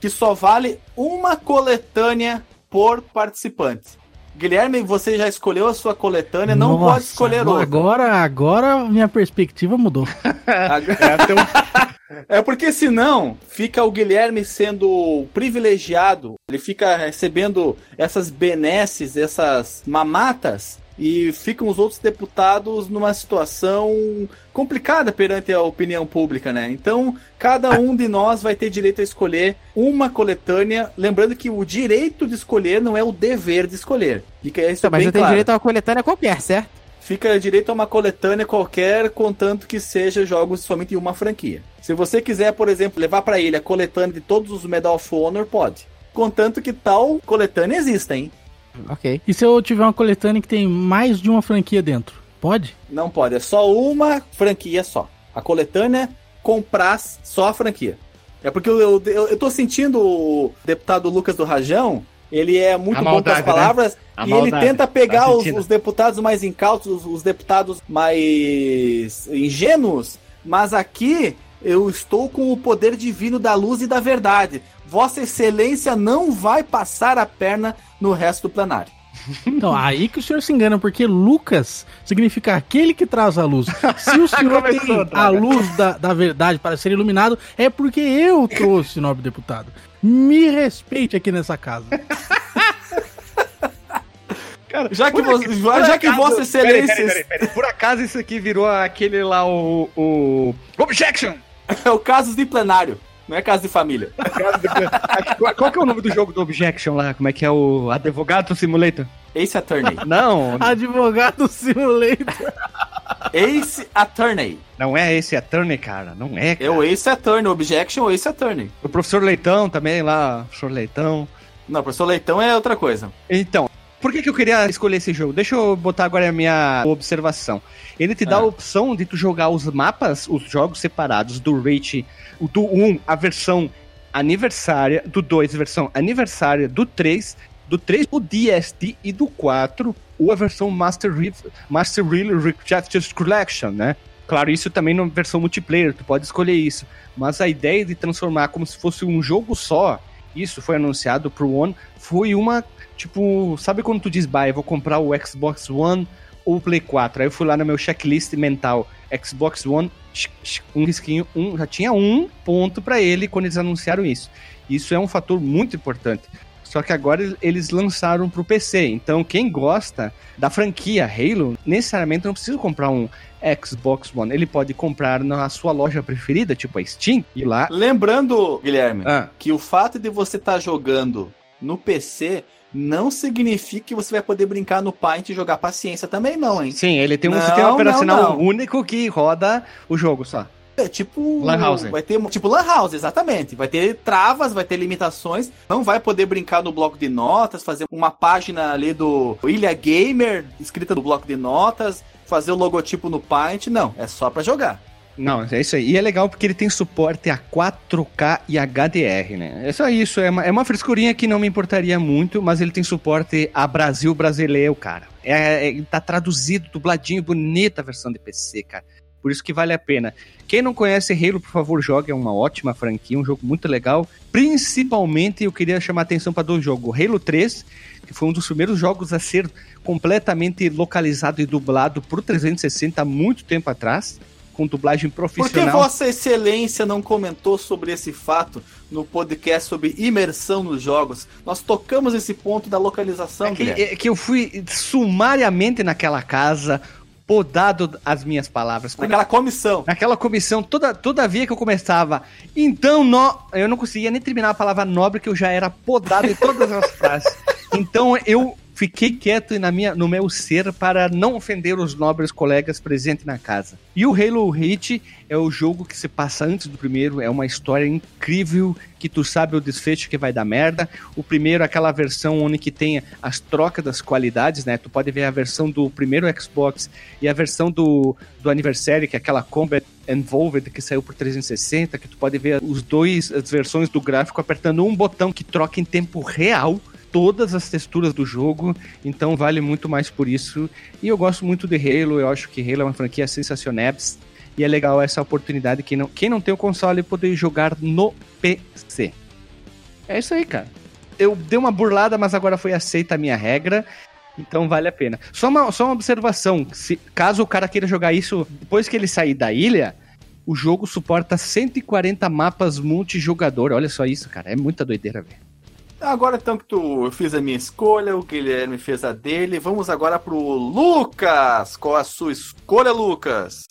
que só vale uma coletânea por participante. Guilherme, você já escolheu a sua coletânea, não Nossa, pode escolher outra. Agora, agora minha perspectiva mudou. (laughs) É porque senão fica o Guilherme sendo privilegiado, ele fica recebendo essas benesses, essas mamatas, e ficam os outros deputados numa situação complicada perante a opinião pública, né? Então, cada um de nós vai ter direito a escolher uma coletânea, lembrando que o direito de escolher não é o dever de escolher. Fica isso Tá, mas bem eu tenho claro. direito a uma coletânea qualquer, certo? Fica direito a uma coletânea qualquer, contanto que seja jogos somente em uma franquia. Se você quiser, por exemplo, levar pra ele a coletânea de todos os Medal of Honor, pode. Contanto que tal coletânea exista, hein? Ok. E se eu tiver uma coletânea que tem mais de uma franquia dentro? Pode? Não pode, é só uma franquia só. A coletânea comprar só a franquia. É porque eu, eu, eu- eu tô sentindo o deputado Lucas do Rajão, ele é muito A bom com maldade, as palavras A e ele maldade. tenta pegar Tá os, sentindo? os deputados mais incautos, os, os deputados mais ingênuos, mas aqui eu estou com o poder divino da luz e da verdade. Vossa Excelência não vai passar a perna no resto do plenário. Então, aí que o senhor se engana, porque Lucas significa aquele que traz a luz. Se o (laughs) senhor tem a droga. luz da, da verdade para ser iluminado, é porque eu trouxe, nobre deputado. Me respeite aqui nessa casa. (laughs) Cara, Já que, por vo- acaso- já, já que acaso- Vossa Excelência Peraí, peraí, peraí, peraí. Por acaso isso aqui virou aquele lá, o. o... Objection! (laughs) é o caso de plenário, não é caso de família. (laughs) qual, que é o nome do jogo do Objection lá? Como é que é o Advogado Simulator? Ace Attorney. (laughs) Não, Advogado Simulator. Ace Attorney. não é esse Attorney, cara. Não é, É cara. o Ace Attorney, Objection Ace Attorney. O professor Leitão também lá, professor Leitão. Não, professor Leitão é outra coisa. Então, Por que, que eu queria escolher esse jogo? Deixa eu botar agora a minha observação. Ele te dá Ah. a opção de tu jogar os mapas, os jogos separados do o do 1, a versão aniversária, do 2, a versão aniversária, do 3, do 3 o DST e do 4 ou a versão Master, Re Master Real Recaptures Collection, né? Claro, isso também na versão multiplayer, tu pode escolher isso. Mas a ideia de transformar como se fosse um jogo só, isso foi anunciado pro One, foi uma, tipo, sabe quando tu diz, bah, eu vou comprar o Xbox One ou o Play 4? Aí eu fui lá no meu checklist mental, Xbox One, um risquinho, um, já tinha um ponto pra ele quando eles anunciaram isso. Isso é um fator muito importante. Só que agora eles lançaram pro PC. Então, quem gosta da franquia Halo, necessariamente não precisa comprar um Xbox One. Ele pode comprar na sua loja preferida, tipo a Steam, e lá. Lembrando, Guilherme, Ah, que o fato de você estar jogando no PC não significa que você vai poder brincar no Paint e jogar paciência também, não, hein? sim, ele tem um Não, sistema não, operacional não. único que roda o jogo só. É tipo. Lan House. Vai ter. Tipo Lan House, exatamente. Vai ter travas, vai ter limitações. Não vai poder brincar no bloco de notas, fazer uma página ali do Ilha Gamer, escrita no bloco de notas, fazer o logotipo no Paint. Não, é só pra jogar. Não, é isso aí. E é legal porque ele tem suporte a 4K e HDR, né? É só isso. É uma, é uma frescurinha que não me importaria muito, mas ele tem suporte a Brasil brasileiro, cara. É, é, tá traduzido, dubladinho, bonita a versão de PC, cara. Por isso que vale a pena. Quem não conhece Halo, por favor, jogue. É uma ótima franquia, um jogo muito legal. Principalmente, eu queria chamar a atenção para dois jogos. Halo 3, que foi um dos primeiros jogos a ser completamente localizado e dublado pro 360 há muito tempo atrás, com dublagem Por que profissional. Vossa Excelência não comentou sobre esse fato no podcast sobre imersão nos jogos? Nós tocamos esse ponto da localização, É que, é que eu fui sumariamente naquela casa, podado as minhas palavras. Quando- Naquela comissão. Naquela comissão, toda, toda vez que eu começava, então, no... eu não conseguia nem terminar a palavra nobre, que eu já era podado em todas as (laughs) frases. Então eu fiquei quieto na minha, no meu ser para não ofender os nobres colegas presentes na casa. E o Halo Reach é o jogo que se passa antes do primeiro, é uma história incrível, que tu sabe o desfecho que vai dar merda. O primeiro, aquela versão onde que tem as trocas das qualidades, né? Tu pode ver a versão do primeiro Xbox e a versão do, do aniversário, que é aquela Combat Involved que saiu por 360, que tu pode ver os dois, as versões do gráfico apertando um botão que troca em tempo real todas as texturas do jogo, então vale muito mais por isso. E eu gosto muito de Halo, eu acho que Halo é uma franquia sensacional. E é legal essa oportunidade, quem não, quem não tem o console, poder jogar no PC. É isso aí, cara. Eu dei uma burlada, mas agora foi aceita a minha regra. Então vale a pena. Só uma, só uma observação: se, caso o cara queira jogar isso depois que ele sair da ilha, o jogo suporta 140 mapas multijogador. Olha só isso, cara. É muita doideira, velho. Agora então que tu, eu fiz a minha escolha, o Guilherme fez a dele, vamos agora pro Lucas. Qual a sua escolha, Lucas?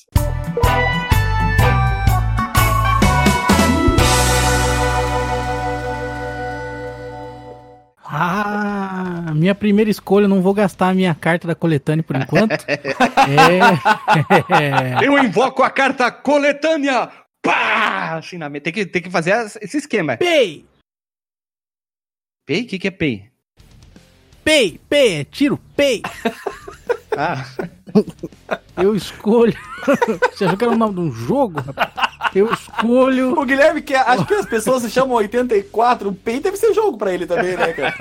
Ah, minha primeira escolha, eu não vou gastar a minha carta da coletânea por enquanto. (laughs) é. Eu invoco a carta coletânea! Pá! Assim, na... tem, que, tem que fazer esse esquema. Pay! Pay? O que, que é pay? Pay! Pay! É tiro! Pay! (laughs) Ah, (laughs) Eu escolho. (laughs) Você achou que era o nome de um jogo? rapaz? Eu escolho. O Guilherme, que acho que as pessoas se chamam 84, o PEI deve ser jogo pra ele também, né, cara?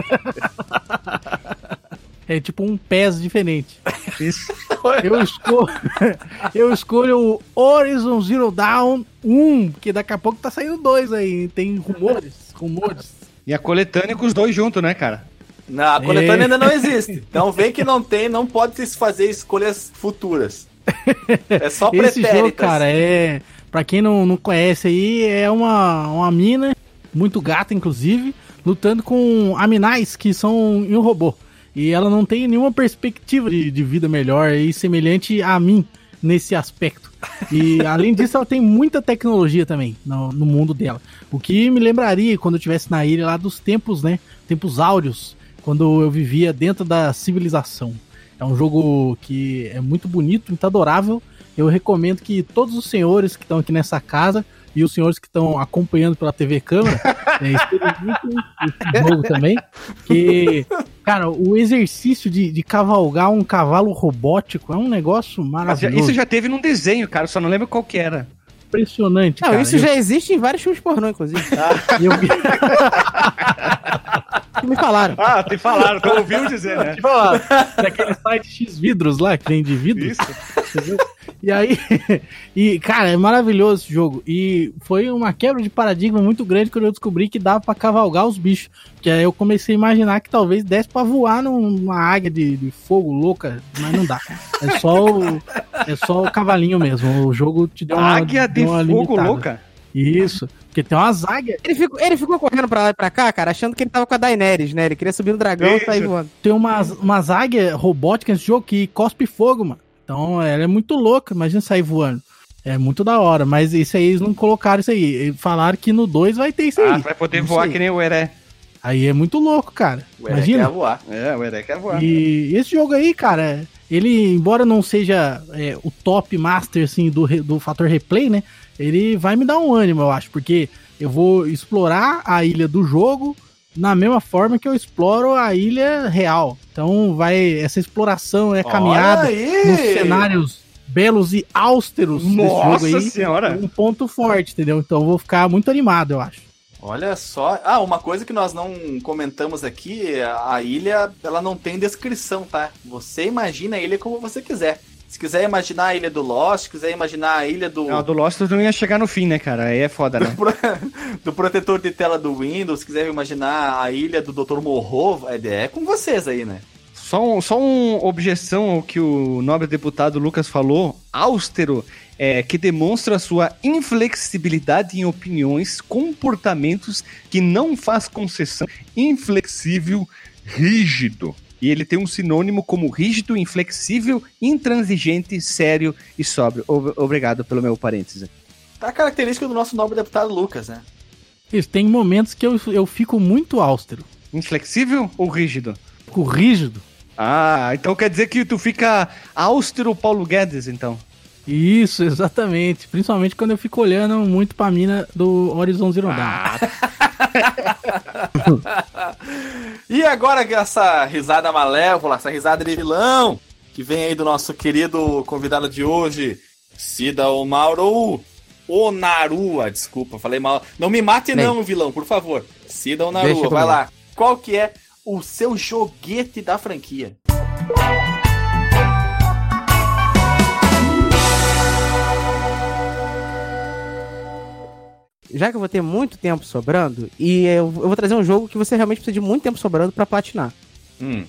É tipo um PES diferente. isso. Eu escolho, eu escolho o Horizon Zero Dawn 1, que daqui a pouco tá saindo dois aí. Tem rumores, rumores. E a coletânea com os dois juntos, né, cara? Não, a coletânea ainda não existe. Então vem que não tem, não pode se fazer escolhas futuras. É só (laughs) Esse pretéritas. jogo, cara, é. Pra quem não, não conhece aí, é uma, uma mina, muito gata, inclusive, lutando com aminais que são em um robô. E ela não tem nenhuma perspectiva de, de vida melhor e semelhante a mim nesse aspecto. E (laughs) além disso, ela tem muita tecnologia também no, no mundo dela. O que me lembraria quando eu estivesse na ilha lá dos tempos, né? Tempos áureos, quando eu vivia dentro da civilização. É um jogo que é muito bonito, muito adorável. Eu recomendo que todos os senhores que estão aqui nessa casa e os senhores que estão acompanhando pela TV câmera (laughs) é, experimentem esse jogo também. Que, Cara, o exercício de, de cavalgar um cavalo robótico é um negócio Mas já- maravilhoso. isso já teve num desenho, cara, só não lembro qual que era. impressionante, Não, cara. isso Eu- já existe em vários filmes pornô, inclusive. (laughs) eu vi- que (laughs) me falaram. Ah, te falaram, tu ouviu dizer, né? Deixa eu falar, daquele site X vidros lá, que tem de vidro. Isso. E aí, (laughs) e cara, é maravilhoso esse jogo. E foi uma quebra de paradigma muito grande quando eu descobri que dava pra cavalgar os bichos. Que aí eu comecei a imaginar que talvez desse pra voar numa águia de, de fogo louca, mas não dá. É só o, é só o cavalinho mesmo. O jogo te deu uma, Águia de deu uma fogo limitada. louca. Isso, porque tem umas águias, Ele ficou, ele ficou correndo pra lá e pra cá, cara, achando que ele tava com a Daenerys, né? Ele queria subir no dragão e sair voando. tem umas, umas águias robóticas nesse jogo que cospe fogo, mano. Então ela é muito louca, imagina sair voando. É muito da hora, mas isso aí eles não colocaram isso aí. Falaram que no 2 vai ter isso aí. Ah, vai poder voar que nem o Heré. Aí é muito louco, cara. O Erek Imagina. quer voar. É, o Heré quer voar. E esse jogo aí, cara, ele, embora não seja é, o top master, assim, do, do fator replay, né? Ele vai me dar um ânimo, eu acho, porque eu vou explorar a ilha do jogo na mesma forma que eu exploro a ilha real. Então, vai, essa exploração, é caminhada Olha aí! nos cenários belos e austeros desse Nossa jogo aí. senhora! Um ponto forte, entendeu? Então, eu vou ficar muito animado, eu acho. Olha só. Ah, uma coisa que nós não comentamos aqui, a ilha, ela não tem descrição, tá? Você imagina a ilha como você quiser. Se quiser imaginar a ilha do Lost, se quiser imaginar a ilha do, Não, do Lost não ia chegar no fim, né, cara? Aí é foda, né? (laughs) do protetor de tela do Windows, se quiser imaginar a ilha do Dr. Morro, é, é com vocês aí, né? Só, um, só uma objeção ao que o nobre deputado Lucas falou, austero, é, que demonstra sua inflexibilidade em opiniões, comportamentos que não faz concessão, inflexível, rígido. E ele tem um sinônimo como rígido, inflexível, intransigente, sério e sóbrio. Ob- Obrigado pelo meu parêntese. Tá a característica do nosso nobre deputado Lucas, né? Isso, tem momentos que eu, eu fico muito austero. Inflexível ou rígido? Fico rígido. Ah, então quer dizer que tu fica austero Paulo Guedes, então. Isso, exatamente. Principalmente quando eu fico olhando muito pra mina do Horizon Zero Dawn. (laughs) E agora que essa risada malévola, essa risada de vilão, que vem aí do nosso querido convidado de hoje, Cida Omaru. Onarua, desculpa, falei mal. Não me mate Bem. não, vilão, por favor. Cida Onarua, comigo. vai lá. Qual que é o seu joguete da franquia? Já que eu vou ter muito tempo sobrando, e eu, eu vou trazer um jogo que você realmente precisa de muito tempo sobrando pra platinar. Hum.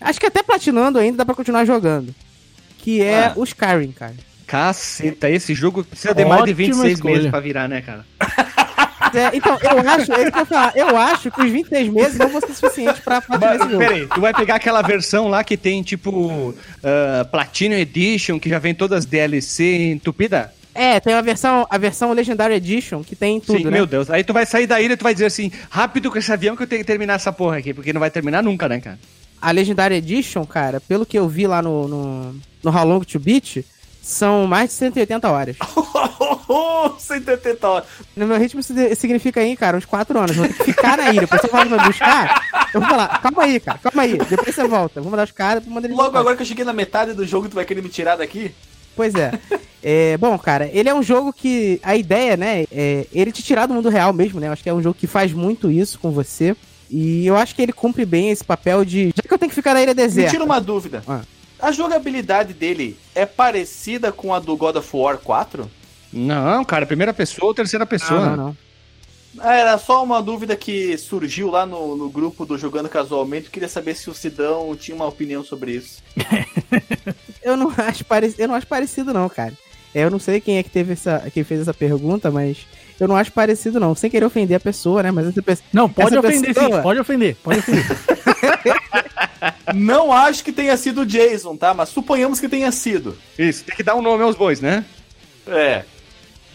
Acho que até platinando ainda dá pra continuar jogando. Que é Ah. o Skyrim, cara. Caceta, esse jogo precisa de mais de Ótima 26 escolha. meses pra virar, né, cara? (laughs) É, então, eu acho, é isso que eu falar, eu acho que os 26 meses não vão ser suficientes pra platinar esse jogo. peraí, tu vai pegar aquela versão lá que tem, tipo, ah, Platinum Edition, que já vem todas as DLC entupida? É, tem a versão, a versão Legendary Edition, que tem tudo, Sim, né? meu Deus. Aí tu vai sair da ilha e tu vai dizer assim, rápido com esse avião que eu tenho que terminar essa porra aqui, porque não vai terminar nunca, né, cara? A Legendary Edition, cara, pelo que eu vi lá no, no, no How Long to Beat, são mais de 180 horas. (laughs) 180 horas. No meu ritmo significa aí, cara, uns 4 anos. Eu vou ter que ficar na ilha. Pra você vai buscar, eu vou falar, calma aí, cara, calma aí. Depois você volta. Vou mandar os caras pra mandar eles Logo voltar. agora que eu cheguei na metade do jogo, tu vai querer me tirar daqui? Pois é. é. Bom, cara, ele é um jogo que a ideia, né, é ele te tirar do mundo real mesmo, né? Eu acho que é um jogo que faz muito isso com você. E eu acho que ele cumpre bem esse papel de. Já que eu tenho que ficar na ilha Me deserta. tira uma dúvida. Ah. A jogabilidade dele é parecida com a do God of War 4? Não, cara, primeira pessoa ou terceira pessoa? Não, não, não. Ah, Era só uma dúvida que surgiu lá no, no grupo do Jogando Casualmente. Eu queria saber se o Sidão tinha uma opinião sobre isso. (laughs) Eu não acho, pare... eu não acho parecido, não, cara. É, Eu não sei quem é que teve essa. quem fez essa pergunta, mas eu não acho parecido, não. Sem querer ofender a pessoa, né? Mas essa pessoa. Não, pode Essa ofender pessoa- sim, pode ofender, pode ofender. (laughs) Não acho que tenha sido o Jason, tá? Mas suponhamos que tenha sido. Isso, tem que dar um nome aos bois, né? É.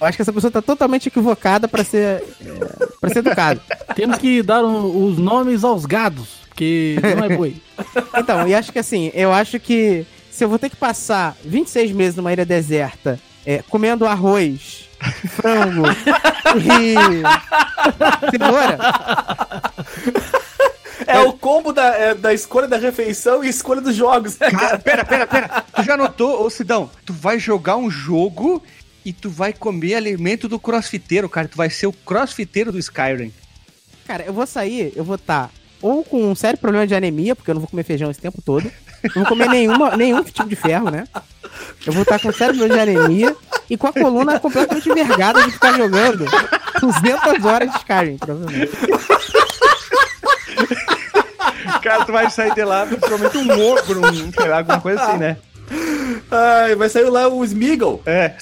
Eu acho que essa pessoa tá totalmente equivocada pra ser. É, pra ser educado. Temos que dar um- os nomes aos gados, porque não é boi. (laughs) Então, e acho que assim, eu acho que se eu vou ter que passar 26 meses numa ilha deserta é, comendo arroz, frango (laughs) e cenoura, É o combo da, é, da escolha da refeição e escolha dos jogos. né, Cara, pera, pera, pera. Tu já notou, ô Sidão? Tu vai jogar um jogo e tu vai comer alimento do crossfiteiro, cara. Tu vai ser o crossfiteiro do Skyrim. Cara, eu vou sair, eu vou estar ou com um sério problema de anemia, porque eu não vou comer feijão esse tempo todo. Não vou comer nenhuma, (laughs) nenhum tipo de ferro, né? Eu vou estar com um sério problema de anemia e com a coluna completamente envergada de ficar jogando 200 horas de Skyrim, provavelmente. Cara, tu vai sair de lá, principalmente um ogro, um, sei lá, alguma coisa assim, né? Ai, vai sair lá o Smeagol. É.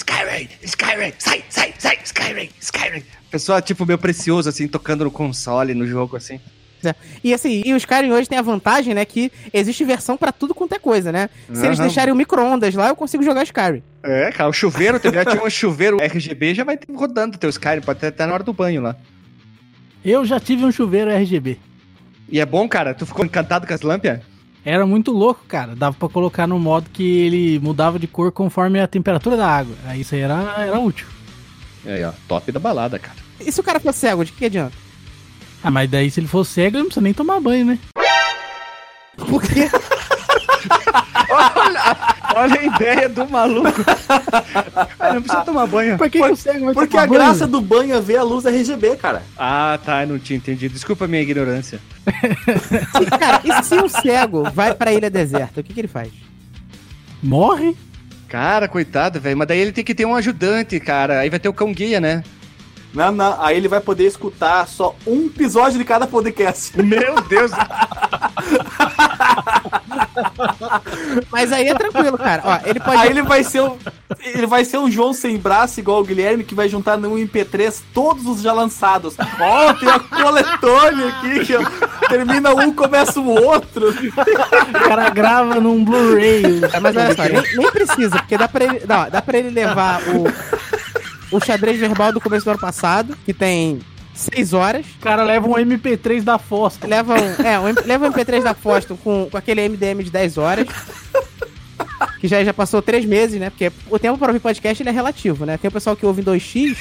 Skyrim, Skyrim, sai, sai, sai, Skyrim, Skyrim. Pessoa, tipo, meu precioso, assim, tocando no console, no jogo, assim. É. E assim, e os Skyrim hoje tem a vantagem, né, que existe versão pra tudo quanto é coisa, né? Se eles deixarem o micro-ondas lá, eu consigo jogar Skyrim. É, cara, o chuveiro, tu já tinha um chuveiro RGB, já vai ter rodando teu Skyrim, pode até estar na hora do banho lá. Eu já tive um chuveiro RGB. E é bom, cara, tu ficou encantado com as lâmpias? Era muito louco, cara. Dava pra colocar no modo que ele mudava de cor conforme a temperatura da água. Aí isso aí era, era útil. Aí, ó, top da balada, cara. E se o cara for cego, de que adianta? Ah, mas daí se ele for cego, ele não precisa nem tomar banho, né? Por quê? (laughs) (laughs) Olha a ideia do maluco. (laughs) Cara, não precisa tomar banho. Por que, cego vai Porque a banho? graça do banho é ver a luz RGB, cara. Ah, tá, não tinha entendido. Desculpa a minha ignorância. Se- (laughs) cara, e se um cego vai pra ilha deserta, o que, que ele faz? Morre? Cara, coitado, velho. Mas daí ele tem que ter um ajudante, cara. Aí vai ter o cão guia, né? Não, não. Aí ele vai poder escutar só um episódio de cada podcast. Meu Deus. Mas aí é tranquilo, cara. Ó, ele pode. Aí ele vai ser um, ele vai ser um João sem braço igual o Guilherme que vai juntar no MP3 todos os já lançados. Ó, tem a coletânea aqui que termina um, começa o outro. O cara grava num Blu-ray. É, mas olha só, nem, nem precisa, porque dá pra ele. Não, dá pra ele levar o. O xadrez verbal do começo do ano passado, que tem 6 horas. O cara leva um MP3 da Foster. Leva um, é, um, leva um MP3 da Foston com, com aquele MDM de 10 horas. Que já, já passou 3 meses, né? Porque o tempo para ouvir podcast ele é relativo, né? Tem o pessoal que ouve em 2x,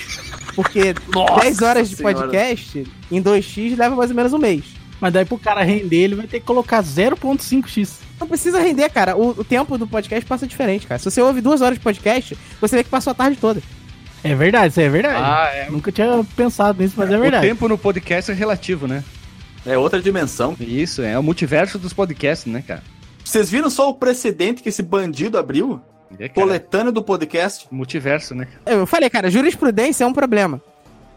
porque 10 horas de Senhora. podcast em 2x leva mais ou menos um mês. Mas daí pro cara render, ele vai ter que colocar 0.5x. Não precisa render, cara. O, o tempo do podcast passa diferente, cara. Se você ouve duas horas de podcast, você vê que passou a tarde toda. É verdade, isso aí é verdade. Ah, é. Nunca tinha pensado nisso, mas é O verdade. tempo no podcast é relativo, né? É outra dimensão. Isso, é o multiverso dos podcasts, né, cara? Vocês viram só o precedente que esse bandido abriu? É, Coletânea do podcast. multiverso, né? Eu falei, cara, jurisprudência é um problema.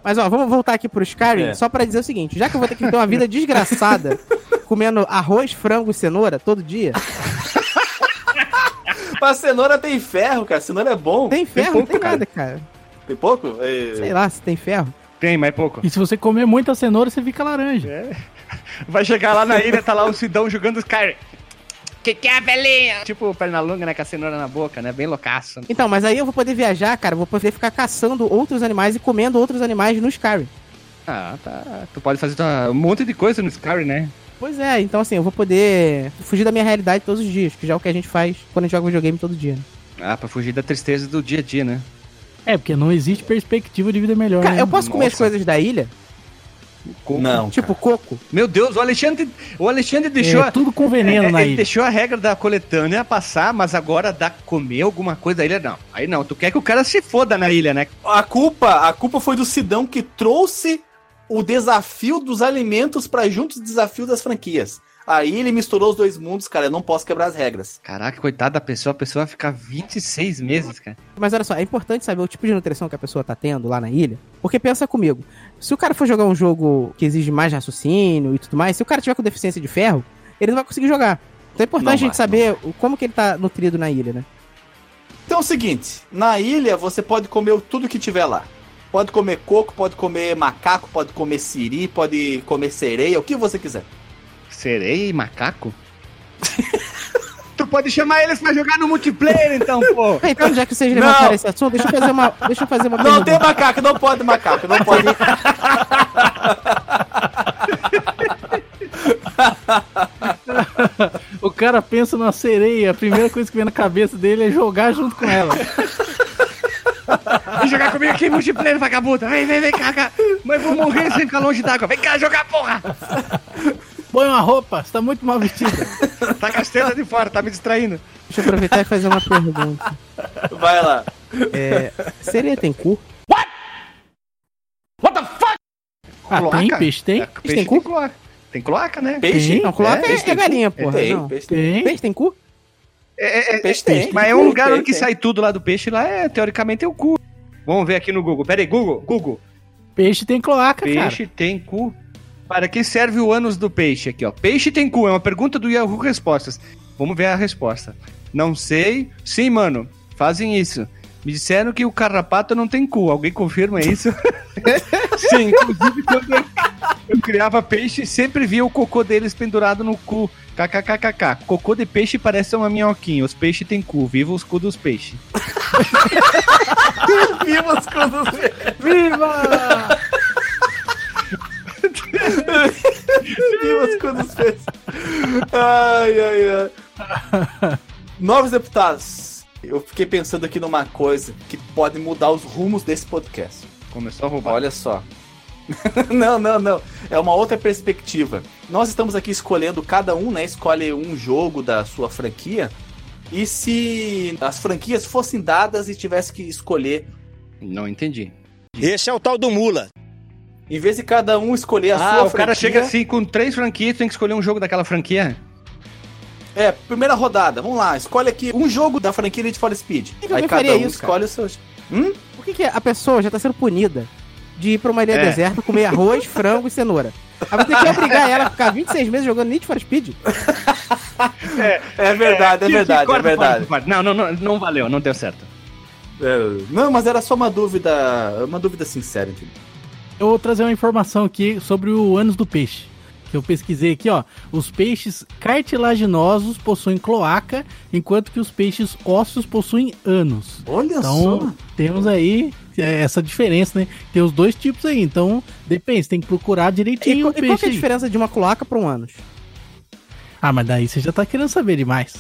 Mas ó, vamos voltar aqui pro Skyrim, É. só pra dizer o seguinte: já que eu vou ter que ter uma vida desgraçada (laughs) comendo arroz, frango e cenoura todo dia, (laughs) Mas cenoura tem ferro, cara. Cenoura é bom. tem ferro, pouco, não tem cara. nada, cara. Tem pouco? É... Sei lá se tem ferro. Tem, mas pouco. E se você comer muita cenoura, você fica laranja. (laughs) Vai chegar lá na ilha, tá lá o Sidão jogando Skyrim. Que que é, velhinha? Tipo, perna longa, né? Com a cenoura na boca, né? Bem loucaço. Então, mas aí eu vou poder viajar, cara, vou poder ficar caçando outros animais e comendo outros animais no Skyrim. Ah, tá. Tu pode fazer tua- um monte de coisa no Skyrim, né? Pois é, então assim, eu vou poder fugir da minha realidade todos os dias, que já é o que a gente faz quando a gente joga videogame todo dia. né? Ah, pra fugir da tristeza do dia a dia, né? É, porque não existe perspectiva de vida melhor, Cara, né? eu posso comer as coisas da ilha? Não. Tipo coco? Meu Deus, o Alexandre, o Alexandre deixou. É tudo com veneno É, (laughs) na ele ilha. deixou a regra da coletânea passar, mas agora dá comer alguma coisa da ilha, não. Aí não, tu quer que o cara se foda na ilha, né? A culpa, a culpa foi do Sidão que trouxe o desafio dos alimentos pra junto do desafio das franquias. Aí ele misturou os dois mundos, cara. Eu não posso quebrar as regras. Caraca, coitada da pessoa, a pessoa vai ficar 26 meses, cara. Mas olha só, é importante saber o tipo de nutrição que a pessoa tá tendo lá na ilha. Porque pensa comigo, se o cara for jogar um jogo que exige mais raciocínio e tudo mais, se o cara tiver com deficiência de ferro, ele não vai conseguir jogar. Então é importante Não a gente vai, saber o- como que ele tá nutrido na ilha, né? Então é o seguinte: na ilha você pode comer tudo que tiver lá. Pode comer coco, pode comer macaco, pode comer siri, pode comer sereia, o que você quiser. Sereia e macaco? (laughs) tu pode chamar eles pra jogar no multiplayer, então, pô. (laughs) Então, já que vocês levantaram esse assunto, deixa eu fazer uma, (laughs) deixa eu fazer uma Não pergunta. tem macaco, não pode macaco, não pode. O cara pensa numa sereia, a primeira coisa que vem na cabeça dele é jogar junto com ela. Vem jogar comigo aqui, multiplayer, vagabundo. Vem, vem, vem cá, cá. Mas vou morrer sem ficar longe d'água. Vem cá jogar, porra. Põe uma roupa, você tá muito mal vestida. (laughs) Tá com as tetas de fora, tá me distraindo. Deixa eu aproveitar e fazer uma pergunta. Vai lá. É, sereia tem cu? Ah, tem, peixe tem? É, peixe tem, cu? cloaca. Tem cloaca, né? Peixe? Tem. Não, coloca É, é, é galinha, porra. Tem, não. peixe tem. Tem. Peixe tem cu? É, é, é, Peixe tem. mas é um lugar Tem, onde que tem. sai tudo lá do peixe, lá é, teoricamente, é o cu. Vamos ver aqui no Google. Pera aí, Google, Google. Peixe tem cloaca, cara. Peixe tem cu. Para que serve o ânus do peixe aqui, ó? Peixe tem cu, é uma pergunta do Yahoo Respostas. Vamos ver a resposta. Não sei. Sim, mano, fazem isso. Me disseram que o carrapato não tem cu. Alguém confirma isso? (laughs) Sim, inclusive quando eu, eu criava peixe, sempre via o cocô deles pendurado no cu. KKKKK. Cocô de peixe parece uma minhoquinha. Os peixes têm cu. Viva os cu dos peixes. (laughs) Viva os quando Viva! Viva os quando fez. Ai, ai, ai. Novos deputados. Eu fiquei pensando aqui numa coisa que pode mudar os rumos desse podcast. Começou a roubar. Olha só. (laughs) não, não, não. É uma outra perspectiva. Nós estamos aqui escolhendo, cada um, né? Escolhe um jogo da sua franquia. E se as franquias fossem dadas e tivesse que escolher, Não entendi. Esse é o tal do Mula. Em vez de cada um escolher a Ah, sua o franquia. cara chega assim com três franquias, tem que escolher um jogo daquela franquia. É, primeira rodada. Vamos lá, escolhe aqui um jogo da franquia Need for Speed. que alguém faria isso, escolhe o seu. Hum? Por que, que a pessoa já tá sendo punida de ir pra uma ilha É. deserta comer arroz, (laughs) frango e cenoura? Aí vai ter que obrigar ela a ficar 26 meses jogando Need for Speed? É verdade, é, verdade, é corta, verdade. corta, corta. Não, não, não, não valeu, não deu certo. É, Não, mas era só uma dúvida, uma dúvida sincera, entendeu? Eu vou trazer uma informação aqui sobre o ânus do peixe. Que eu pesquisei aqui, ó. Os peixes cartilaginosos possuem cloaca, enquanto que os peixes ósseos possuem ânus. Olha Então, temos aí é, essa diferença, né? Tem os dois tipos aí. Então, depende, tem que procurar E, direitinho o e qual é a diferença de uma cloaca pra um ânus? Ah, mas daí você já tá querendo saber demais.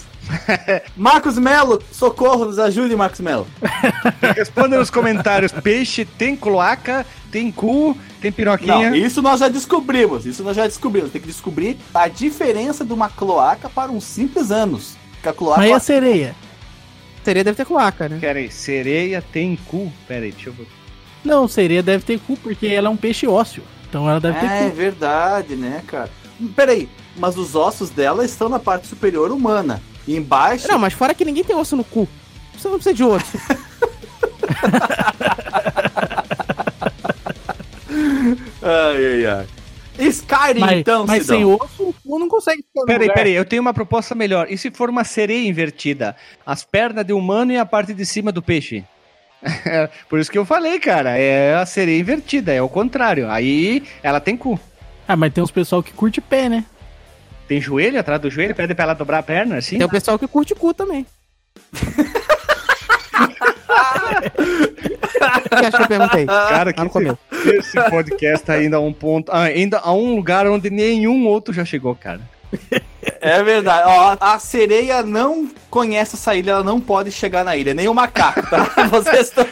(laughs) Marcos Melo, socorro, nos ajude, Marcos Melo. (laughs) Responda nos comentários. Peixe tem cloaca, tem cu, tem piroquinha. Não, isso nós já descobrimos. Isso nós já descobrimos. Tem que descobrir a diferença de uma cloaca para um simples ânus. Que a cloaca. Mas e a sereia? Seria deve ter cloaca, né? Pera aí, sereia tem cu. Pera aí, deixa eu ver. Não, sereia deve ter cu, porque ela é um peixe ósseo. Então ela deve ter É cu. verdade, né, cara? Peraí, mas os ossos dela estão na parte superior humana. E embaixo. Não, mas fora que ninguém tem osso no cu. Você não precisa de osso. (laughs) Ai, ai, ai. Skyrim, Mas, então, mas Sidão. sem osso, o cu não consegue ficar no Peraí, lugar. peraí, eu tenho uma proposta melhor. E se for uma sereia invertida? As pernas de humano e a parte de cima do peixe? (laughs) Por isso que eu falei, cara. É a sereia invertida, é o contrário. Aí ela tem cu. Ah, mas tem uns pessoal que curte pé, né? Tem joelho atrás do joelho, pede pra ela dobrar a perna, assim? Tem o pessoal que curte cu também. O que acha que eu perguntei? Cara, que esse, esse podcast tá ainda a um ponto. ah, ainda a um lugar onde nenhum outro já chegou, cara. É verdade. Ó, a sereia não conhece essa ilha, ela não pode chegar na ilha, nem o macaco, tá? (laughs) Vocês estão.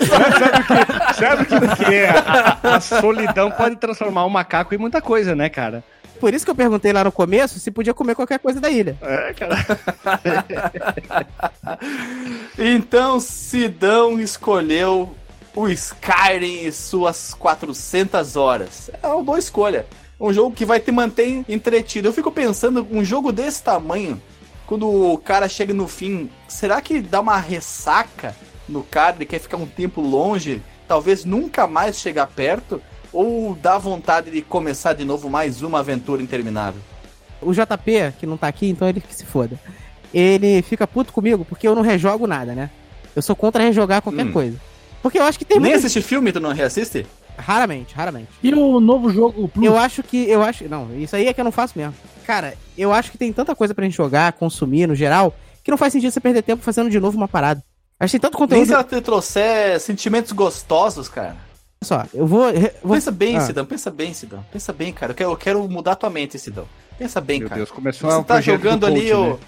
Sabe o que, que é? A, a solidão pode transformar o macaco em muita coisa, né, cara? Por isso que eu perguntei lá no começo se podia comer qualquer coisa da ilha. É, cara. (laughs) Então, Sidão escolheu o Skyrim e suas 400 horas. É uma boa escolha. Um jogo que vai te manter entretido. Eu fico pensando, um jogo desse tamanho, quando o cara chega no fim, será que dá uma ressaca no cara? Ele quer ficar um tempo longe, talvez nunca mais chegar perto? Ou dá vontade de começar de novo mais uma aventura interminável? O JP, que não tá aqui, então ele que se foda. Ele fica puto comigo porque eu não rejogo nada, né? Eu sou contra rejogar qualquer Hum. coisa. Porque eu acho que tem Nem muito... assistir filme, tu não reassiste? Raramente, raramente. E o novo jogo Plus? Eu acho que. Eu acho. Não, isso aí é que eu não faço mesmo. Cara, eu acho que tem tanta coisa pra gente jogar, consumir no geral, que não faz sentido você perder tempo fazendo de novo uma parada. Acho que tem tanto Nem conteúdo. se ela te trouxer sentimentos gostosos, cara. Olha só, eu vou. vou- Pensa bem, Ah. Sidão, pensa bem, Sidão. Pensa bem, cara. Eu quero, eu quero mudar tua mente, Sidão. Pensa bem, Meu cara. Deus, começou Você um tá jogando do ali coach, o. né?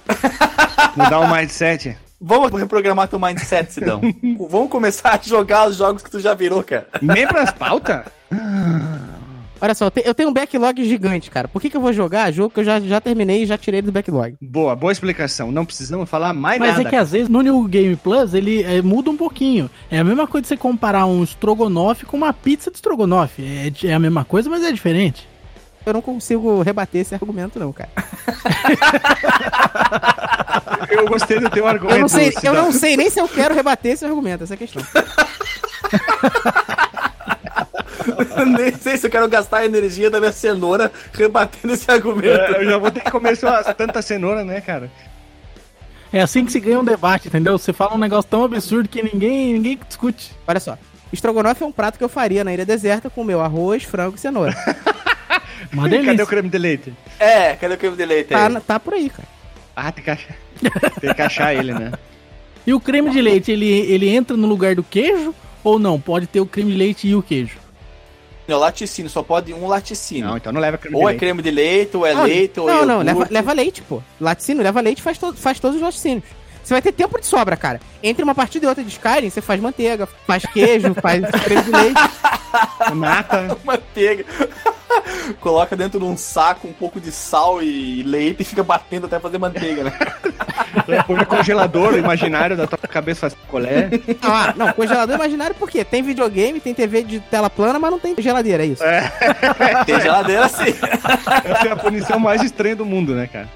(laughs) Mudar o mindset. Vamos reprogramar teu mindset, Sidão. (laughs) Vamos começar a jogar os jogos que tu já virou, cara. Nem pras pautas? (laughs) Olha só, eu te- eu tenho um backlog gigante, cara. Por que, que eu vou jogar jogo que eu já, já terminei e já tirei do backlog? Boa, boa explicação. Não precisamos falar mais Mas nada. é que às vezes no New Game Plus ele é, muda um pouquinho. É a mesma coisa de você comparar um estrogonofe com uma pizza de estrogonofe. É, di- é a mesma coisa, mas é diferente. Eu não consigo rebater esse argumento, não, cara. (laughs) Eu gostei do teu argumento. Eu não sei, eu não sei nem se eu quero rebater esse argumento, essa é a questão. (laughs) Nem sei se eu quero gastar a energia da minha cenoura rebatendo esse argumento. É, eu já vou ter que comer só tanta cenoura, né, cara? É assim que se ganha um debate, entendeu? Você fala um negócio tão absurdo que ninguém, ninguém discute. Olha só. Estrogonofe é um prato que eu faria na ilha deserta com meu arroz, frango e cenoura. (laughs) Uma Cadê delícia. o creme de leite? É, cadê o creme de leite Tá, aí? tá por aí, cara. Ah, tem que achar. tem que achar ele, né? E o creme de leite, ele, ele entra no lugar do queijo ou não? Pode ter o creme de leite e o queijo. Não, laticínio, só pode um laticínio. Não, então não leva creme ou de é leite. creme de leite, ou é Não, leite, ou é Não, não, leva, leva leite, pô. Laticínio, leva leite faz, to faz todos os laticínios. Você vai ter tempo de sobra, cara. Entre uma partida e outra de Skyrim, você faz manteiga, faz queijo, (laughs) faz creme de leite. Mata. (laughs) Manteiga. Coloca dentro de um saco um pouco de sal e leite e fica batendo até fazer manteiga, né? Põe no congelador imaginário da tua cabeça faz colé. Ah, não, congelador imaginário por quê? Tem videogame, tem TV de tela plana, mas não tem geladeira, é isso. Tem geladeira assim. Essa é a punição mais estranha do mundo, né, cara?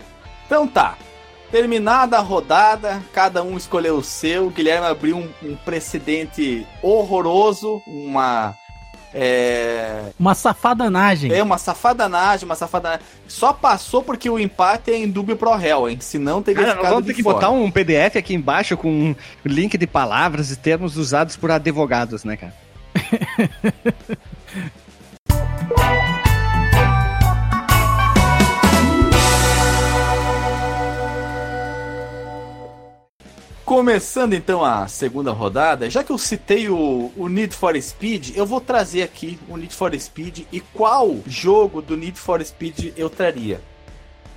Então tá. Terminada a rodada, cada um escolheu o seu. O Guilherme abriu um, um precedente horroroso, uma. É, Uma safadanagem. é uma safadanagem, uma safadanagem. Só passou porque o empate é em dúbio pro réu, hein? Senão teria Cara, ficado vamos de ter que fora. botar um PDF aqui embaixo com um link de palavras e termos usados por advogados, né, cara? (laughs) Começando então a segunda rodada, já que eu citei o, o Need for Speed, eu vou trazer aqui o Need for Speed e qual jogo do Need for Speed eu traria.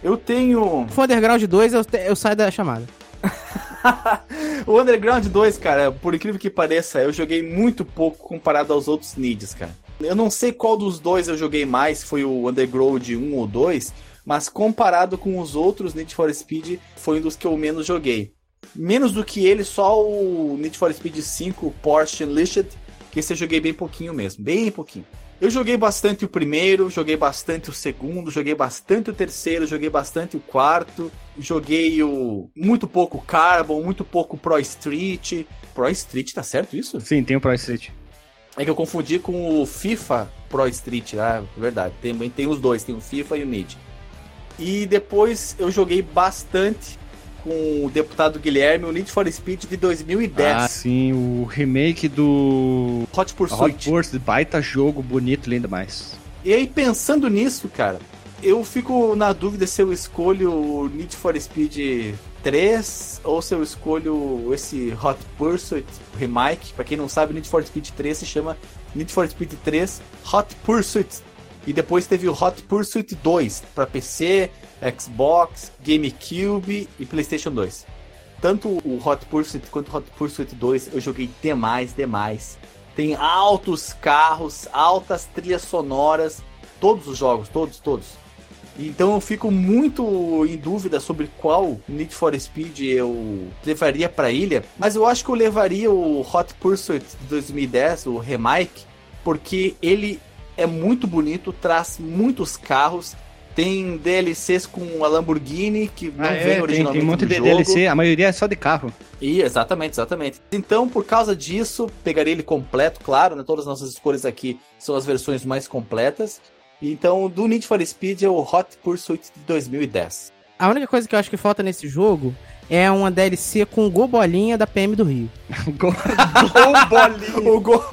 Eu tenho for Underground 2, eu, te- eu saio da chamada. (laughs) o Underground 2, cara, por incrível que pareça, eu joguei muito pouco comparado aos outros Needs, cara. Eu não sei qual dos dois eu joguei mais, foi o Underground 1 ou 2, mas comparado com os outros Need for Speed, foi um dos que eu menos joguei. Menos do que ele, só o Need for Speed 5 Porsche Unleashed, que esse eu joguei bem pouquinho mesmo, bem pouquinho. Eu joguei bastante o primeiro, joguei bastante o segundo, joguei bastante o terceiro, joguei bastante o quarto, joguei o muito pouco Carbon, muito pouco Pro Street. Pro Street, tá certo isso? Sim, tem o Pro Street. É que eu confundi com o FIFA Pro Street, ah, verdade. Tem, tem os dois, tem o FIFA e o Need. E depois eu joguei bastante com o deputado Guilherme, o Need for Speed de 2010. Ah, sim, o remake do Hot Hot Pursuit. Pursuit, baita jogo, bonito, lindo demais. E aí, pensando nisso, cara, eu fico na dúvida se eu escolho o Need for Speed 3 ou se eu escolho esse Hot Pursuit remake. Pra quem não sabe, Need for Speed 3 se chama Need for Speed 3 Hot Pursuit. E depois teve o Hot Pursuit 2 para PC, Xbox, GameCube e PlayStation 2. Tanto o Hot Pursuit quanto o Hot Pursuit 2 eu joguei demais, demais. Tem altos carros, altas trilhas sonoras, todos os jogos, todos, todos. Então eu fico muito em dúvida sobre qual Need for Speed eu levaria para ilha, mas eu acho que eu levaria o Hot Pursuit de 2010, o remake, porque ele é muito bonito, traz muitos carros, tem DLCs com a Lamborghini que não Ah, vem é, tem, originalmente tem um monte no de jogo. DLC, a maioria é só de carro. E exatamente, exatamente. Então, por causa disso, pegaria ele completo, claro, né? Todas as nossas escolhas aqui são as versões mais completas. Então, do Need for Speed é o Hot Pursuit de 2010. A única coisa que eu acho que falta nesse jogo é uma DLC com o Gol Bolinha da PM do Rio. (laughs) Gol- (laughs) o, gol...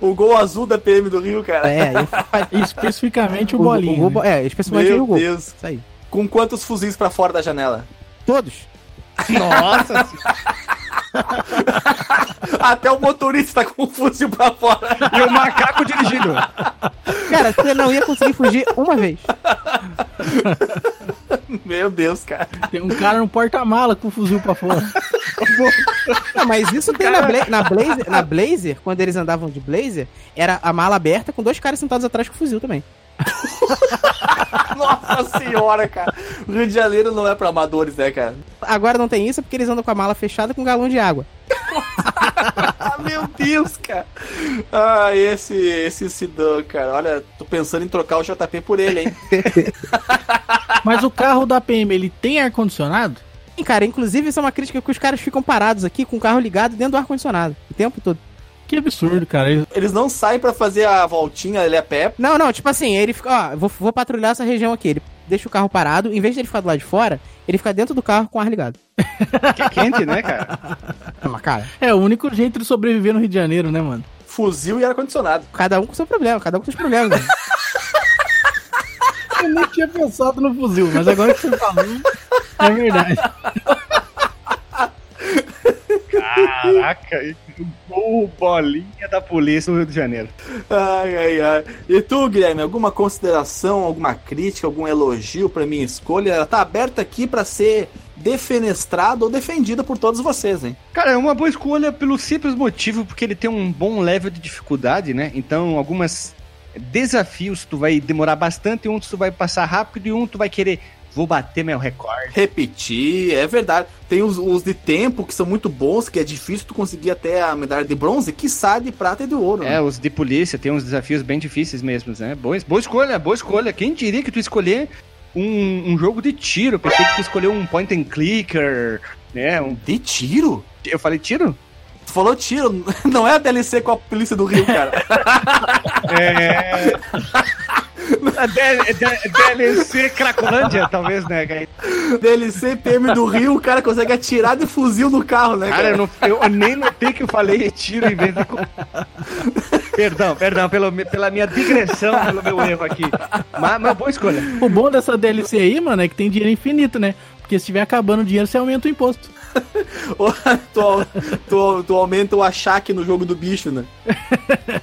o gol azul da PM do Rio, cara. É, (laughs) faz- Especificamente o, o, bolinho. o Gol né? É, especialmente Meu o Gol. Deus. Isso aí. Com quantos fuzis pra fora da janela? Todos. Nossa, Até o motorista tá com o fuzil pra fora. e o macaco dirigindo. Cara, você não ia conseguir fugir uma vez. (laughs) Meu Deus, cara. Tem um cara no porta-mala com o fuzil pra fora. (laughs) Não, mas isso tem na, Bla na, Blazer, na Blazer, quando eles andavam de Blazer, era a mala aberta com dois caras sentados atrás com fuzil também. (laughs) Nossa senhora, cara. O Rio de Janeiro não é pra amadores, né, cara? Agora não tem isso porque eles andam com a mala fechada com um galão de água. Ah, (laughs) meu Deus, cara. Ah, esse, esse Sidan, cara. Olha, tô pensando em trocar o JP por ele, hein? (laughs) Mas o carro da PM, ele tem ar-condicionado? Sim, cara, inclusive isso é uma crítica que os caras ficam parados aqui com o carro ligado dentro do ar-condicionado o tempo todo. Que absurdo, cara. Eles- não saem pra fazer a voltinha ali a pé. Não, não, tipo assim, ele fica, ó, vou, vou patrulhar essa região aqui. Ele deixa o carro parado, em vez de ele ficar do lado de fora, ele fica dentro do carro com o ar ligado. Que é quente, né, cara? (laughs) Mas, cara, É o único jeito de sobreviver no Rio de Janeiro, né, mano? Fuzil e ar-condicionado. cada um com seu problema, cada um com seus problemas. né? (laughs) Eu nem tinha pensado no fuzil, mas agora que você falou, é verdade. (laughs) Caraca, o bolinha da polícia do Rio de Janeiro. Ai, ai, ai. E tu, Guilherme, alguma consideração, alguma crítica, algum elogio pra minha escolha? Ela tá aberta aqui pra ser defenestrada ou defendida por todos vocês, hein? Cara, é uma boa escolha pelo simples motivo porque ele tem um bom level de dificuldade, né? Então, algumas desafios tu vai demorar bastante, um tu vai passar rápido e um tu vai querer vou bater meu recorde. Repetir, é verdade. Tem os, os de tempo que são muito bons, que é difícil tu conseguir até a medalha de bronze, que de prata e de ouro. né? É, os de polícia tem uns desafios bem difíceis mesmo, né? Boa, boa escolha, boa escolha. Quem diria que tu escolher um, um jogo de tiro? Pensei que tu escolheu um point and clicker, né? Um- De tiro? eu falei tiro? Tu falou tiro, (laughs) não é a DLC com a polícia do Rio, cara. (laughs) É. (laughs) A D- D- DLC Cracolândia, talvez, né? cara? DLC PM do Rio, o cara consegue atirar de fuzil no carro, né, Cara, cara? eu, não- eu nem notei que eu falei tiro em vez de. perdão, perdão pelo, pela minha digressão, pelo meu erro aqui. Mas, mas boa escolha. O bom dessa DLC aí, mano, é que tem dinheiro infinito, né? Porque se estiver acabando o dinheiro, você aumenta o imposto. (laughs) tu, tu, tu aumenta o achaque no jogo do bicho, né? (laughs)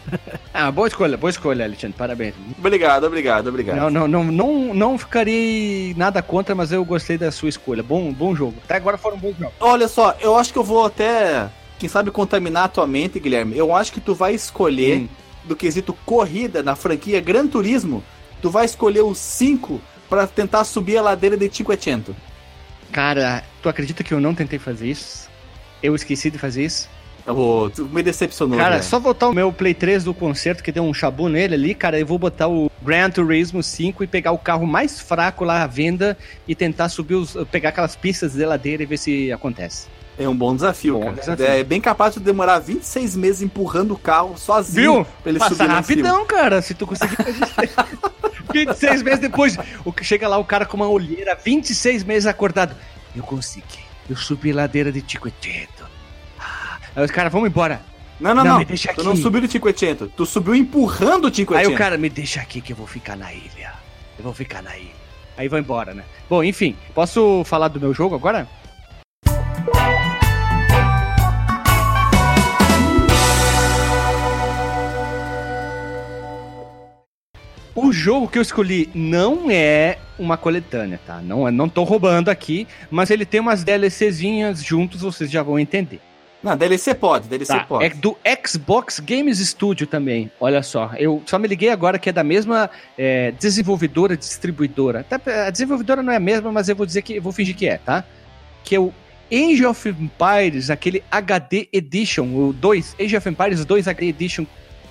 Ah, boa escolha, boa escolha, Alexandre. Parabéns. Obrigado, obrigado, obrigado. Não, não, não, não, não ficarei nada contra, mas eu gostei da sua escolha. Bom, bom jogo. Até agora foram bons jogos. Olha só, eu acho que eu vou até, quem sabe, contaminar a tua mente, Guilherme. Eu acho que tu vai escolher, Hum. do quesito corrida na franquia Gran Turismo, tu vai escolher os 5 pra tentar subir a ladeira de 500. Cara, tu acredita que eu não tentei fazer isso? Eu esqueci de fazer isso? Oh, tu me decepcionou, Cara, Guilherme. só botar o meu Play 3 do concerto que deu um chabu nele ali, cara, eu vou botar o Gran Turismo 5 e pegar o carro mais fraco lá à venda e tentar subir os. pegar aquelas pistas de ladeira e ver se acontece. É um bom desafio, Bom cara. desafio. É bem capaz de demorar 26 meses empurrando o carro sozinho Viu? pra ele Passa subir rapidão, cara, se tu conseguir fazer isso. (laughs) 26 meses depois, o que chega lá o cara com uma olheira, 26 meses acordado. Eu consegui. Eu subi a ladeira de Ticoteto. Ah, Aí os caras, vamos embora. Não, não, Não, não. Tu aqui. não subiu de 500, tu subiu empurrando o 500. Aí o cara, me deixa aqui que eu vou ficar na ilha. Eu vou ficar na ilha. Aí vou embora, né? Bom, enfim, posso falar do meu jogo agora? O jogo que eu escolhi não é uma coletânea, tá? Não, é- não tô roubando aqui, mas ele tem umas DLCzinhas juntos, vocês já vão entender. Não, DLC pode, DLC Tá, pode. é do Xbox Games Studio também. Olha só, eu só me liguei agora que é da mesma é, desenvolvedora, distribuidora. Até, a desenvolvedora não é a mesma, mas eu vou dizer que vou fingir que é, tá? Que é o Age of Empires, aquele HD Edition, o 2, Age of Empires 2 HD Edition.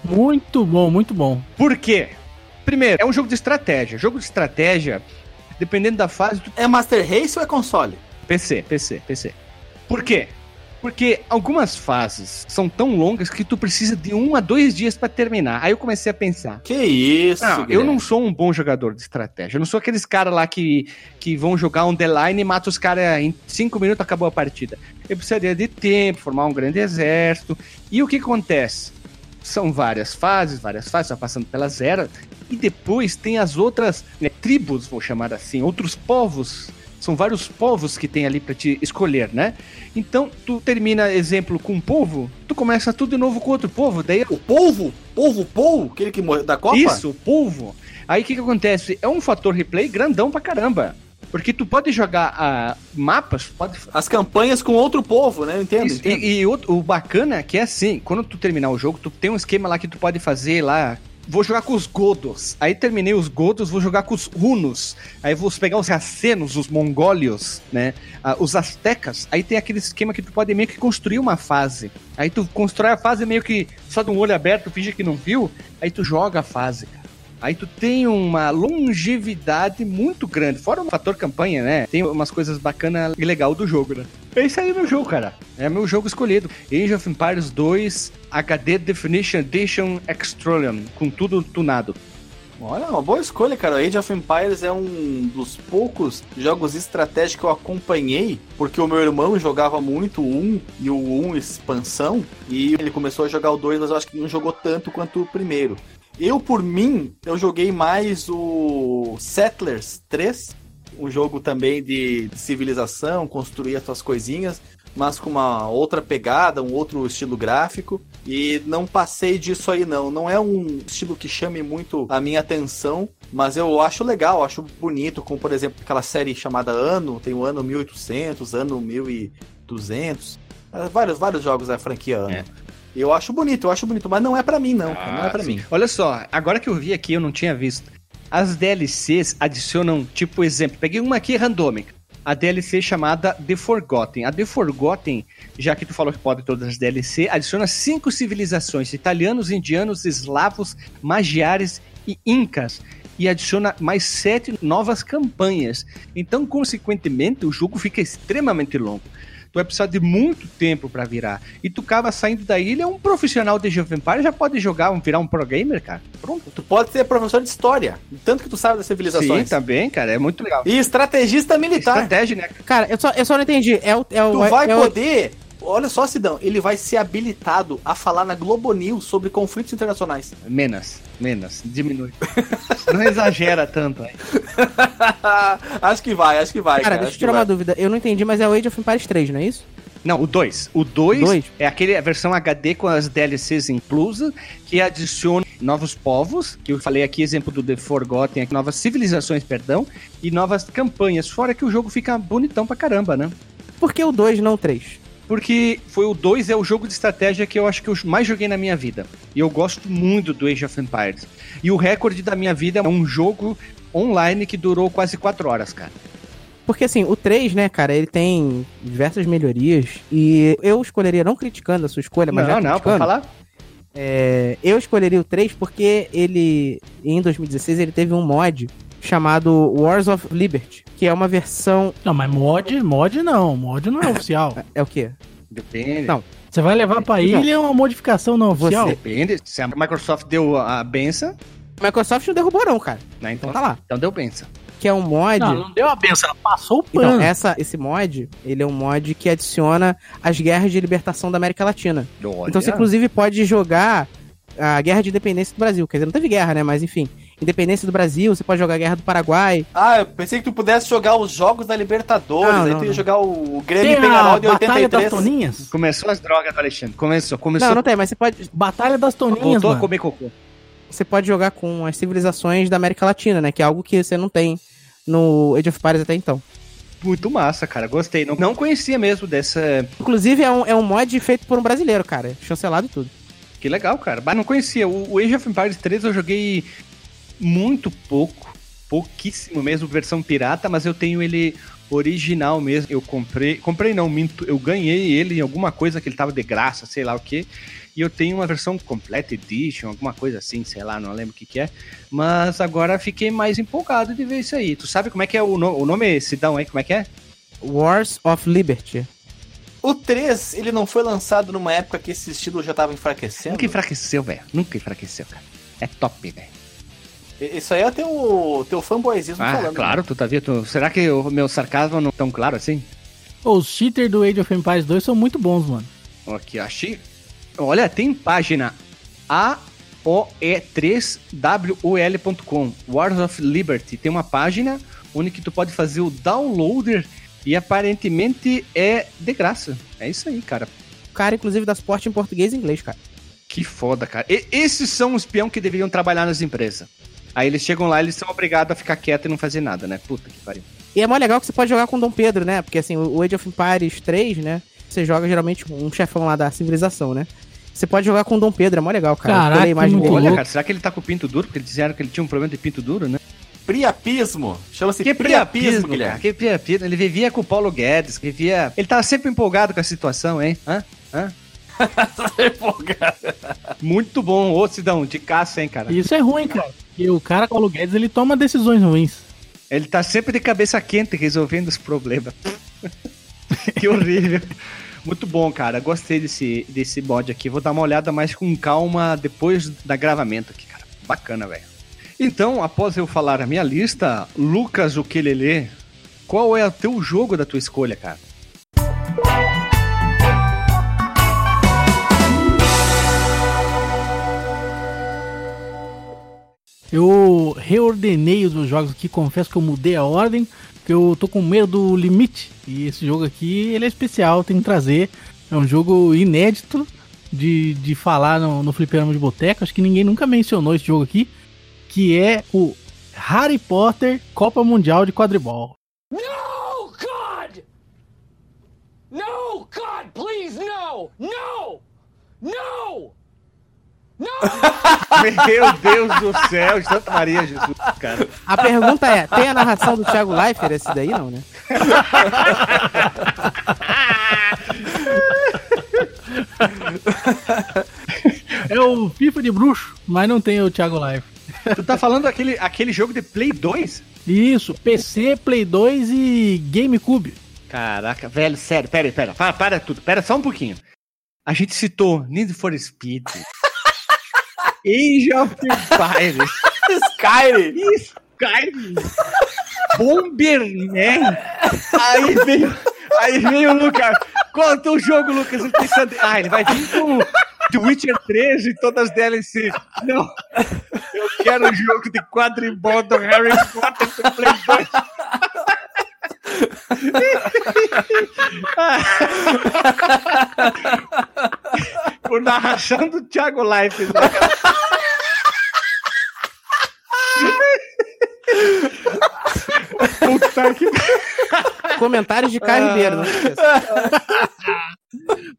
Muito bom, muito bom. Por quê? Primeiro, é um jogo de estratégia. Jogo de estratégia, dependendo da fase, tu É Master Race ou é console? PC, PC, PC. Por quê? Porque algumas fases são tão longas que tu precisa de um a dois dias pra terminar. Aí eu comecei a pensar. Que isso, Não, eu Guilherme. não sou um bom jogador de estratégia. Eu não sou aqueles caras lá que, que vão jogar um The Line e matam os caras em cinco minutos acabou a partida. Eu precisaria de tempo, formar um grande exército. E o que acontece? São várias fases, várias fases, vai passando pelas eras. E depois tem as outras né, tribos, vou chamar assim, outros povos. São vários povos que tem ali pra te escolher, né? Então, tu termina, exemplo, com um povo, tu começa tudo de novo com outro povo. Daí O polvo? Polvo Pou? Aquele que morreu da Copa? isso, o polvo. Aí o que, que acontece? É um fator replay grandão pra caramba. Porque tu pode jogar ah, mapas, pode As campanhas com outro povo, né? Eu entendo. Isso, entendo. E, e outro- o bacana é que é assim, quando tu terminar o jogo, tu tem um esquema lá que tu pode fazer lá. Vou jogar com os Godos. Aí terminei os Godos, vou jogar com os Hunos. Aí vou pegar os Racenos, os Mongólios, né? Ah, os Aztecas. Aí tem aquele esquema que tu pode meio que construir uma fase. Aí tu constrói a fase meio que só de um olho aberto, finge que não viu. Aí tu joga a fase, cara. Aí tu tem uma longevidade muito grande. Fora o fator campanha, né? Tem umas coisas bacanas e legal do jogo, né? É isso aí meu jogo, cara. É meu jogo escolhido. Age of Empires 2 HD Definition Edition Extrolium, com tudo tunado. Olha, uma boa escolha, cara. Age of Empires é um dos poucos jogos estratégicos que eu acompanhei, porque o meu irmão jogava muito o 1 e o 1 expansão, e ele começou a jogar o 2, mas eu acho que não jogou tanto quanto o primeiro. Eu, por mim, eu joguei mais o Settlers 3, um jogo também de civilização, construir as suas coisinhas, mas com uma outra pegada, um outro estilo gráfico. E não passei disso aí, não. Não é um estilo que chame muito a minha atenção, mas eu acho legal, acho bonito, como por exemplo aquela série chamada Ano, tem o Ano 1800, Ano 1200, ah, vários, vários jogos da franquia Ano. É. Eu acho bonito, eu acho bonito, mas não é pra mim, não. cara, não é Ah, sim. mim. Olha só, agora que eu vi aqui, eu não tinha visto. As DLCs adicionam, tipo, exemplo, peguei uma aqui randômica. A DLC chamada The Forgotten. A The Forgotten, já que tu falou que pode todas as DLC, adiciona cinco civilizações: italianos, indianos, eslavos, magiares e incas. E adiciona mais sete novas campanhas. Então, consequentemente, o jogo fica extremamente longo. Tu vai precisar de muito tempo pra virar. E tu acaba saindo da ilha, um profissional de Age of Empires já pode jogar, virar um pro gamer, cara. Pronto. Tu pode ser professor de história, tanto que tu sabe das civilizações. Sim, também, cara, é muito legal. E estrategista militar. Estratégia, né? Cara, eu só, eu só não entendi. É o. É o Tu vai é o- poder. Olha só, Sidão, ele vai ser habilitado a falar na Globo News sobre conflitos internacionais. Menos, menos, diminui. (laughs) não exagera tanto. né? (laughs) acho que vai, acho que vai. Cara, Cara, deixa eu tirar uma dúvida. Eu não entendi, mas é o Age of Empires 3, não é isso? Não, o 2. O 2 Dois? é aquele a versão HD com as DLCs inclusas, que adiciona novos povos, que eu falei aqui, exemplo do The Forgotten, aqui, novas civilizações, perdão, e novas campanhas. Fora que o jogo fica bonitão pra caramba, né? Por que o 2 não o 3? Porque foi o 2 é o jogo de estratégia que eu acho que eu mais joguei na minha vida. E eu gosto muito do Age of Empires. E o recorde da minha vida é um jogo online que durou quase 4 horas, cara. Porque assim, o 3, né, cara, ele tem diversas melhorias. E eu escolheria, não criticando a sua escolha, mas já não, não, pode falar? é, eu escolheria o 3 porque ele, em 2016, ele teve um mod chamado Wars of Liberty, que é uma versão. Não, mas mod, mod não. Mod não é (laughs) oficial. É o quê? Depende. Não. Você vai levar pra ilha é uma modificação não oficial. Depende. Se a Microsoft deu a benção, A Microsoft não derrubou, não, cara. né? Então, Então tá lá. Então deu benção. Que é um mod. Não, não deu a benção, ela passou o Então, pano. essa, esse mod, ele é um mod que adiciona as guerras de libertação da América Latina. Então você, inclusive, pode jogar a Guerra de Independência do Brasil. Quer dizer, não teve guerra, né? Mas, enfim. Independência do Brasil, você pode jogar a Guerra do Paraguai. Ah, eu pensei que tu pudesse jogar os jogos da Libertadores. Não, aí não, tu ia não. jogar o Grêmio Tem a Penharol de Batalha das 83. Toninhas? Começou as drogas Alexandre. Começou, começou. Não, não tem, mas você pode, Batalha das Toninhas, Voltou a mano. comer cocô. você pode jogar com as civilizações da América Latina, né? Que é algo que você não tem no Age of Empires até então. Muito massa, cara. Gostei. Não, não conhecia mesmo dessa. Inclusive, é um, é um mod feito por um brasileiro, cara. Chancelado e tudo. Que legal, cara. Mas não conhecia. O, Age of Empires 3 eu joguei muito pouco. Pouquíssimo mesmo, versão pirata, mas eu tenho ele original mesmo. Eu comprei. Comprei não, minto. Eu ganhei ele em alguma coisa que ele tava de graça, sei lá o que. E eu tenho uma versão Complete Edition, alguma coisa assim, sei lá, não lembro o que, que é. Mas agora fiquei mais empolgado de ver isso aí. Tu sabe como é que é o, no, o nome, Sidão, aí? Como é que é? Wars of Liberty. O 3, ele não foi lançado numa época que esse estilo já tava enfraquecendo? Nunca enfraqueceu, velho. Nunca enfraqueceu, cara. É top, velho. Isso aí é teu, teu fanboyzismo Ah, falando. claro, tu tá vendo? Será que o meu sarcasmo não é tão claro assim? Os cheaters do Age of Empires 2 são muito bons, mano. Aqui, achei. Olha, tem página aoe3wol.com, Wars of Liberty. Tem uma página onde que tu pode fazer o downloader e aparentemente é de graça. É isso aí, cara. O cara, inclusive, dá suporte em português e inglês, cara. Que foda, cara. E- esses são os peão que deveriam trabalhar nas empresas. Aí eles chegam lá, eles são obrigados a ficar quietos e não fazer nada, né? Puta que pariu. E é mó legal que você pode jogar com Dom Pedro, né? Porque assim, o Age of Empires 3, né? Você joga geralmente com um chefão lá da civilização, né? Você pode jogar com Dom Pedro, é mó legal, cara. Caraca, Eu olhei a imagem muito dele. Olha, cara, será que ele tá com o pinto duro? Porque eles disseram que ele tinha um problema de pinto duro, né? Priapismo. Chama-se Que priapismo, priapismo, cara. Guilherme. Que priapismo. Ele vivia com o Paulo Guedes, vivia... Ele tava sempre empolgado com a situação, hein? Hã? Hã? (laughs) Muito bom, ô Sidão, de caça, hein, cara? Isso é ruim, cara. E o cara, Paulo Guedes, ele toma decisões ruins. Ele tá sempre de cabeça quente resolvendo os problemas. (laughs) que horrível. Muito bom, cara. Gostei desse, desse mod aqui. Vou dar uma olhada mais com calma depois da gravamento aqui, cara. Bacana, velho. Então, após eu falar a minha lista, Lucas Ukelele, qual é o teu jogo da tua escolha, cara? Eu reordenei os meus jogos aqui, confesso que eu mudei a ordem, porque eu tô com medo do limite. E esse jogo aqui, ele é especial, tem que trazer. É um jogo inédito de, de falar no, no Fliperama de Boteco. Acho que ninguém nunca mencionou esse jogo aqui, que é o Harry Potter Copa Mundial de Quadribol. No, God! No, God, please, no! No! No! (laughs) Meu Deus do céu, Santa Maria Jesus, cara. A pergunta é, tem a narração do Thiago Leifert esse daí, não, né? (laughs) É o FIFA de bruxo, mas não tem o Thiago Live. Tu tá falando aquele, aquele jogo de Play 2? Isso, PC, Play 2 e GameCube. Caraca, velho, sério, pera aí, pera, para, para tudo, pera só um pouquinho. A gente citou Need for Speed, (laughs) Age of Empires, Skyrim. Skyrim, Bomberman, aí veio, aí veio o Lucas, conta o jogo, Lucas, pensando, ah, ele vai vir com The Witcher 3 e todas as DLC. Não, eu quero o jogo de quadribol do Harry Potter do Play 2. Com narração do Thiago Life. Né? Puta que (laughs) Comentários de Caio Ribeiro, não esqueça.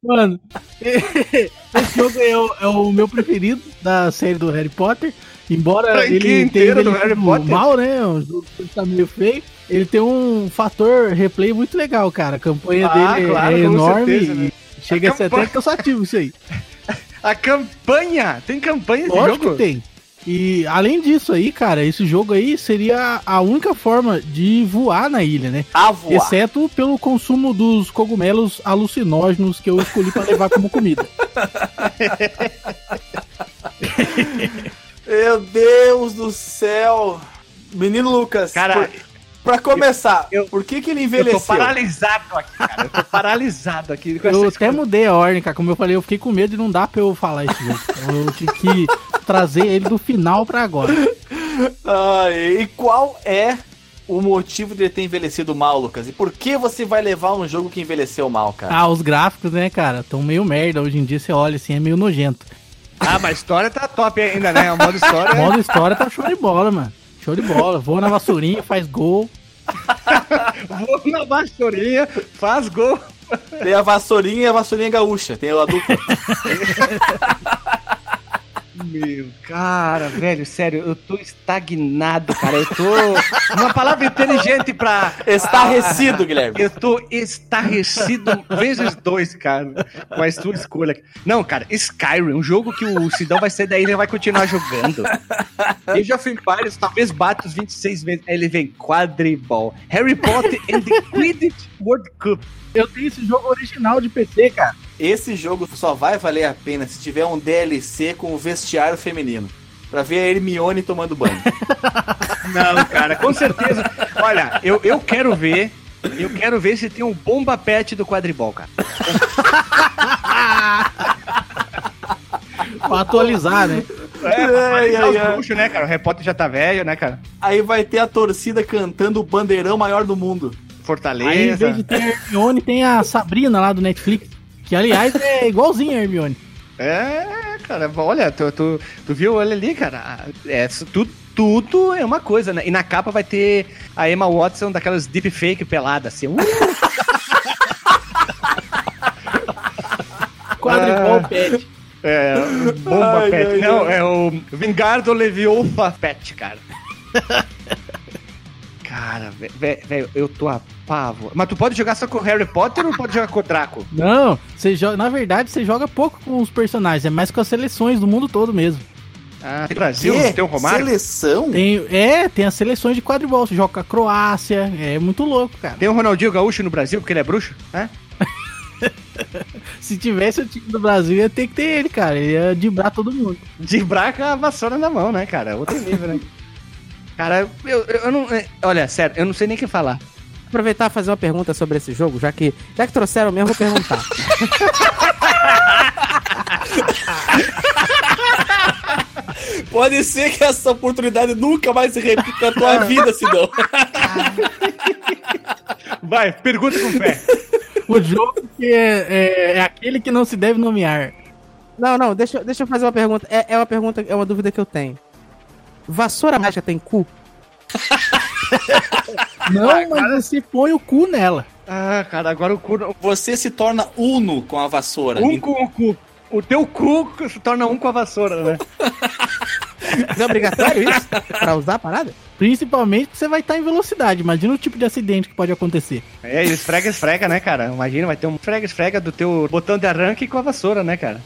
Mano, (laughs) esse jogo é o, é o meu preferido da série do Harry Potter. Embora ele tenha Harry Potter. mal, né? O jogo tá meio feio. Ele tem um fator replay muito legal, cara. A campanha Ah, dele claro, é enorme certeza, e né? chega A a ser campanha- até cansativo isso aí. (laughs) A campanha! Tem campanha esse Lógico jogo? que tem. E além disso aí, cara, esse jogo aí seria a única forma de voar na ilha, né? A voar. Exceto pelo consumo dos cogumelos alucinógenos que eu escolhi pra levar como comida. (laughs) (laughs) Meu Deus do céu. Menino Lucas, Cara, por- pra começar, eu- por que que ele Eu tô envelheceu? paralisado aqui, cara. Eu tô paralisado aqui. com Eu até coisas. mudei a ordem, cara. Como eu falei, eu fiquei com medo de não dar pra eu falar esse jogo. Então Eu tive que trazer ele do final pra agora. Ai, e qual é o motivo de ele ter envelhecido mal, Lucas? E por que você vai levar um jogo que envelheceu mal, cara? Ah, os gráficos, né, cara, tão meio merda. Hoje em dia você olha assim, é meio nojento. Ah, mas a história tá top ainda, né? O modo história. O modo história tá show de bola, mano. Show de bola. Voa na vassourinha, faz gol. Vou na vassourinha, faz gol. Tem a vassourinha e a vassourinha gaúcha. Tem a dupla. (laughs) Meu, cara, velho, sério, eu tô estagnado, cara. Eu tô. Uma palavra inteligente pra. Estarrecido, Guilherme. Eu tô estarrecido vezes dois, cara, com a sua escolha. Não, cara, Skyrim, um jogo que o Sidão vai sair daí e ele vai continuar jogando. Age of Empires talvez bata os 26 vezes. Aí ele vem quadribol. Harry Potter and the Quidditch World Cup. Eu tenho esse jogo original de PC, cara. Esse jogo só vai valer a pena se tiver um DLC com o vestiário feminino. Pra ver a Hermione tomando banho. (laughs) Não, cara, com certeza. Olha, eu, eu quero ver. Eu quero ver se tem um bomba pet do quadribol, cara. Pra atualizar, né? É, Ai, ai, ai, os ai. bruxos, né, cara? O Potter já tá velho, né, cara? Aí vai ter a torcida cantando o bandeirão maior do mundo. Fortaleza. Aí, em vez de ter a Hermione, tem a Sabrina lá do Netflix. Que, aliás, é igualzinha a Hermione. É, cara, olha, tu, tu, tu viu ele ali, cara? É, tudo, tudo é uma coisa, né? E na capa vai ter a Emma Watson daquelas deepfake pelada, assim. Uh, (laughs) Quadribol pet. é, bomba Ai, pet. ai, Não, ai. é o Vingardo Leviosa pet, cara. (laughs) Cara, ve- ve- velho, eu tô a pavo. Mas tu pode jogar só com o Harry Potter ou pode jogar com o Draco? Não, você joga, na verdade, você joga pouco com os personagens, é mais com as seleções do mundo todo mesmo. Ah, tem Brasil, Quê? tem o Romário? Seleção? Tem, é, tem as seleções de quadribol, você joga com a Croácia, é muito louco, cara. Tem o Ronaldinho Gaúcho no Brasil, porque ele é bruxo? É? (laughs) Se tivesse o time do Brasil, ia ter que ter ele, cara. Ele ia dibrar todo mundo. De braca a vassoura na mão, né, cara? Outro nível, né? (laughs) Cara, eu, eu, eu não. é, Olha, sério, eu não sei nem o que falar. Aproveitar e fazer uma pergunta sobre esse jogo, já que, já que trouxeram mesmo, vou perguntar. (laughs) Pode ser que essa oportunidade nunca mais se repita na tua vida, Sidão. (laughs) Vai, pergunta com fé. O jogo que é, é- é aquele que não se deve nomear. Não, não, deixa, eu- deixa eu fazer uma pergunta. É, é uma pergunta, é uma dúvida que eu tenho. Vassoura mágica tem cu? (laughs) Não, mas você põe o cu nela. Ah, cara, agora o cu. Você se torna uno com a vassoura. Um com o cu. O teu cu se torna um com a vassoura, né? (laughs) É obrigatório isso? pra usar a parada? Principalmente que você vai estar em velocidade. Imagina o tipo de acidente que pode acontecer. É, e esfrega, esfrega, né, cara? Imagina, vai ter um esfrega, esfrega do teu botão de arranque com a vassoura, né, cara?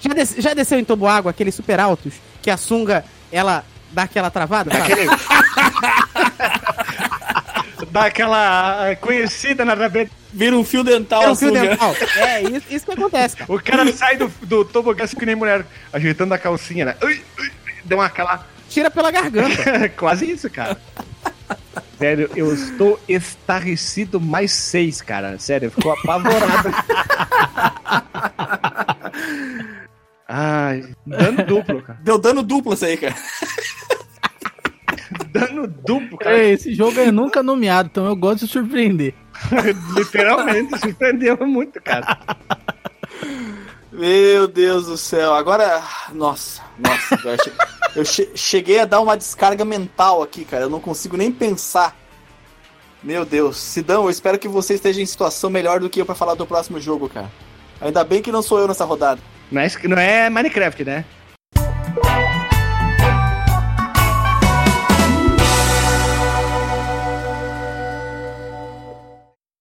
Já, des- já desceu em toboágua aqueles super altos que a sunga, ela dá aquela travada? Aquele. (laughs) Dá aquela conhecida na rabeta. Vira um fio dental É um fio sunga. dental. (laughs) É, isso, isso que acontece, cara. O cara sai do, do tobogã assim que nem mulher, ajeitando a calcinha, né? Ui, ui, deu uma aquela. Tira pela garganta. (laughs) Quase isso, cara. Sério, eu estou estarrecido mais seis, cara. Sério, ficou apavorado. Ai, dano duplo, cara. Deu dano duplo isso aí, cara. Dano duplo, cara. É, esse jogo é nunca nomeado, então eu gosto de surpreender. (laughs) Literalmente, surpreendeu muito, cara. Meu Deus do céu. Agora, nossa, nossa. Eu, che- eu che- cheguei a dar uma descarga mental aqui, cara. Eu não consigo nem pensar. Meu Deus. Sidão, eu espero que você esteja em situação melhor do que eu pra falar do próximo jogo, cara. Ainda bem que não sou eu nessa rodada. Não é, não é Minecraft, né?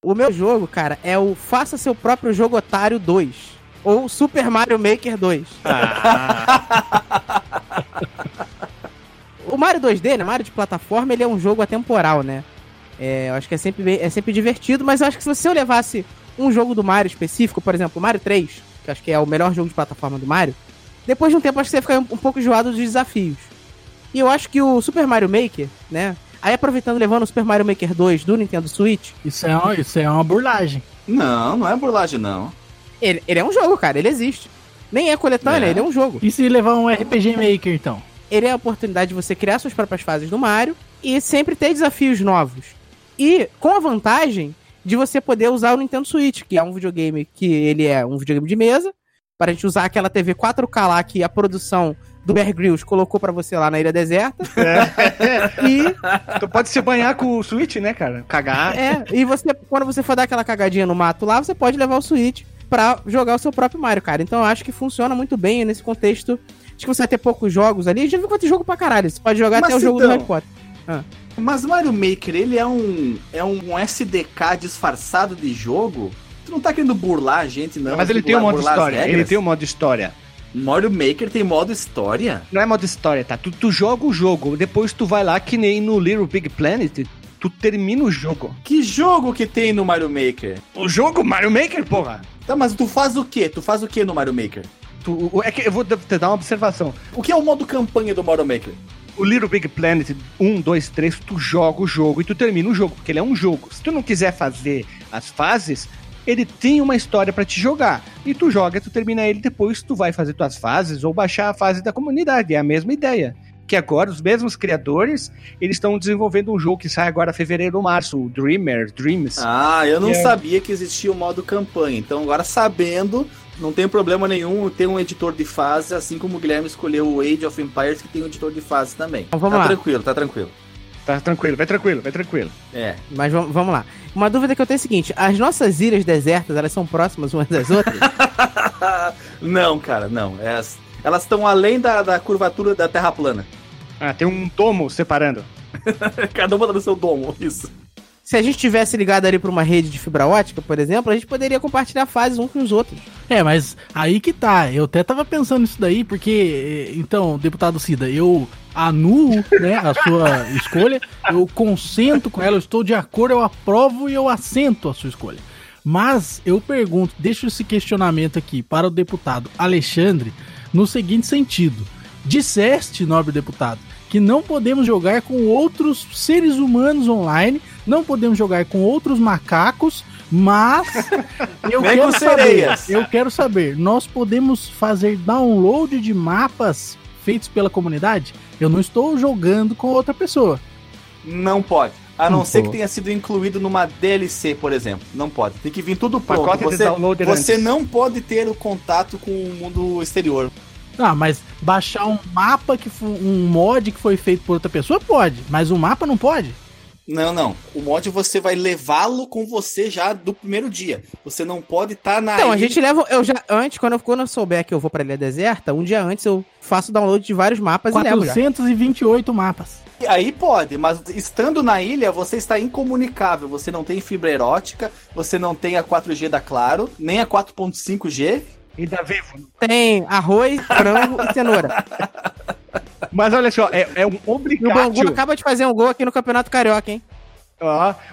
O meu jogo, cara, é o Faça Seu Próprio Jogo Otário 2. Ou Super Mario Maker 2. (laughs) o Mario 2D, né? Mario de plataforma, ele é um jogo atemporal, né? É, eu acho que é sempre, é sempre divertido, mas eu acho que se você levasse um jogo do Mario específico, por exemplo, o Mario 3, que eu acho que é o melhor jogo de plataforma do Mario, depois de um tempo acho que você ia ficar um, um pouco enjoado dos desafios. E eu acho que o Super Mario Maker, né? Aí aproveitando levando o Super Mario Maker 2 do Nintendo Switch, Isso é uma, isso é uma burlagem. Não, não é burlagem, não. ele, ele é um jogo, cara, ele existe. Nem é coletânea, É. ele é um jogo. E se levar um RPG Maker, então? Ele é a oportunidade de você criar suas próprias fases do Mario e sempre ter desafios novos. E com a vantagem de você poder usar o Nintendo Switch, que é um videogame que ele é um videogame de mesa, para a gente usar aquela TV 4K lá que a produção do Bear Grylls colocou pra você lá na Ilha Deserta. (laughs) E Tu pode se banhar com o Switch, né, cara? Cagar. É, e você, quando você for dar aquela cagadinha no mato lá, você pode levar o Switch pra jogar o seu próprio Mario, cara. Então eu acho que funciona muito bem nesse contexto. Acho que você vai ter poucos jogos ali. Já viu quanto jogo pra caralho. Você pode jogar Mas até o jogo então- do Harry Potter. Mas Mario Maker, ele é um é um SDK disfarçado de jogo? Tu não tá querendo burlar a gente, não? Mas ele tem um modo história. Ele tem um modo história. Mario Maker tem modo história? Não é modo história, tá? Tu, tu joga o jogo, depois tu vai lá, que nem no Little Big Planet, tu termina o jogo. Que jogo que tem no Mario Maker? O jogo Mario Maker, porra! Tá, mas tu faz o quê? Tu faz o quê no Mario Maker? Tu, é que eu vou te dar uma observação. O que é o modo campanha do Mario Maker? O Little Big Planet 1, 2, 3, tu joga o jogo e tu termina o jogo, porque ele é um jogo. Se tu não quiser fazer as fases, ele tem uma história pra te jogar. E tu joga, tu termina ele, depois tu vai fazer tuas fases ou baixar a fase da comunidade. É a mesma ideia. que agora os mesmos criadores, eles estão desenvolvendo um jogo que sai agora em fevereiro ou março, o Dreamer, Dreams. Ah, eu não É. sabia que existia o modo campanha. Então, agora sabendo, não tem problema nenhum ter um editor de fase, assim como o Guilherme escolheu o Age of Empires, que tem um editor de fase também. Então, vamos tá lá. tranquilo, tá tranquilo. Tá tranquilo, vai tranquilo, vai tranquilo. É. Mas vamos, vamos lá. Uma dúvida que eu tenho é a seguinte: as nossas ilhas desertas, elas são próximas umas das outras? (laughs) não, cara, não. Elas elas estão além da, da curvatura da Terra plana. Ah, tem um domo separando. (laughs) Cada uma no seu domo, isso. Se a gente tivesse ligado ali pra uma rede de fibra ótica, por exemplo, a gente poderia compartilhar fases uns com os outros. É, mas aí que tá. Eu até tava pensando nisso daí, porque, eh, então, deputado Cida, eu anulo né, a sua (laughs) escolha, eu consento com ela, eu estou de acordo, eu aprovo e eu assento a sua escolha. Mas eu pergunto, deixo esse questionamento aqui para o deputado Alexandre no seguinte sentido: disseste, nobre deputado, que não podemos jogar com outros seres humanos online, não podemos jogar com outros macacos, mas (laughs) eu Nem quero saber, sereias. eu quero saber, nós podemos fazer download de mapas feitos pela comunidade? Eu não estou jogando com outra pessoa. Não pode. A não Hum, ser pô. que tenha sido incluído numa DLC, por exemplo. Não pode. Tem que vir tudo pronto. Pacote de Você, download você antes. não pode ter o contato com o mundo exterior. Ah, mas baixar um mapa que foi um mod que foi feito por outra pessoa pode, mas o mapa não pode. Não, não. O mod você vai levá-lo com você já do primeiro dia. Você não pode estar na Então, a ilha- gente leva. Eu já. Antes, quando eu, quando eu souber que eu vou pra ilha deserta, um dia antes eu faço download de vários mapas e levo já. 428 mapas. Aí pode, mas estando na ilha, você está incomunicável. Você não tem fibra erótica, você não tem a 4G da Claro, nem a 4.5G. E da Vivo. Tem arroz, frango e cenoura. Mas olha só, é, é um E o Bangu acaba de fazer um gol aqui no Campeonato Carioca, hein?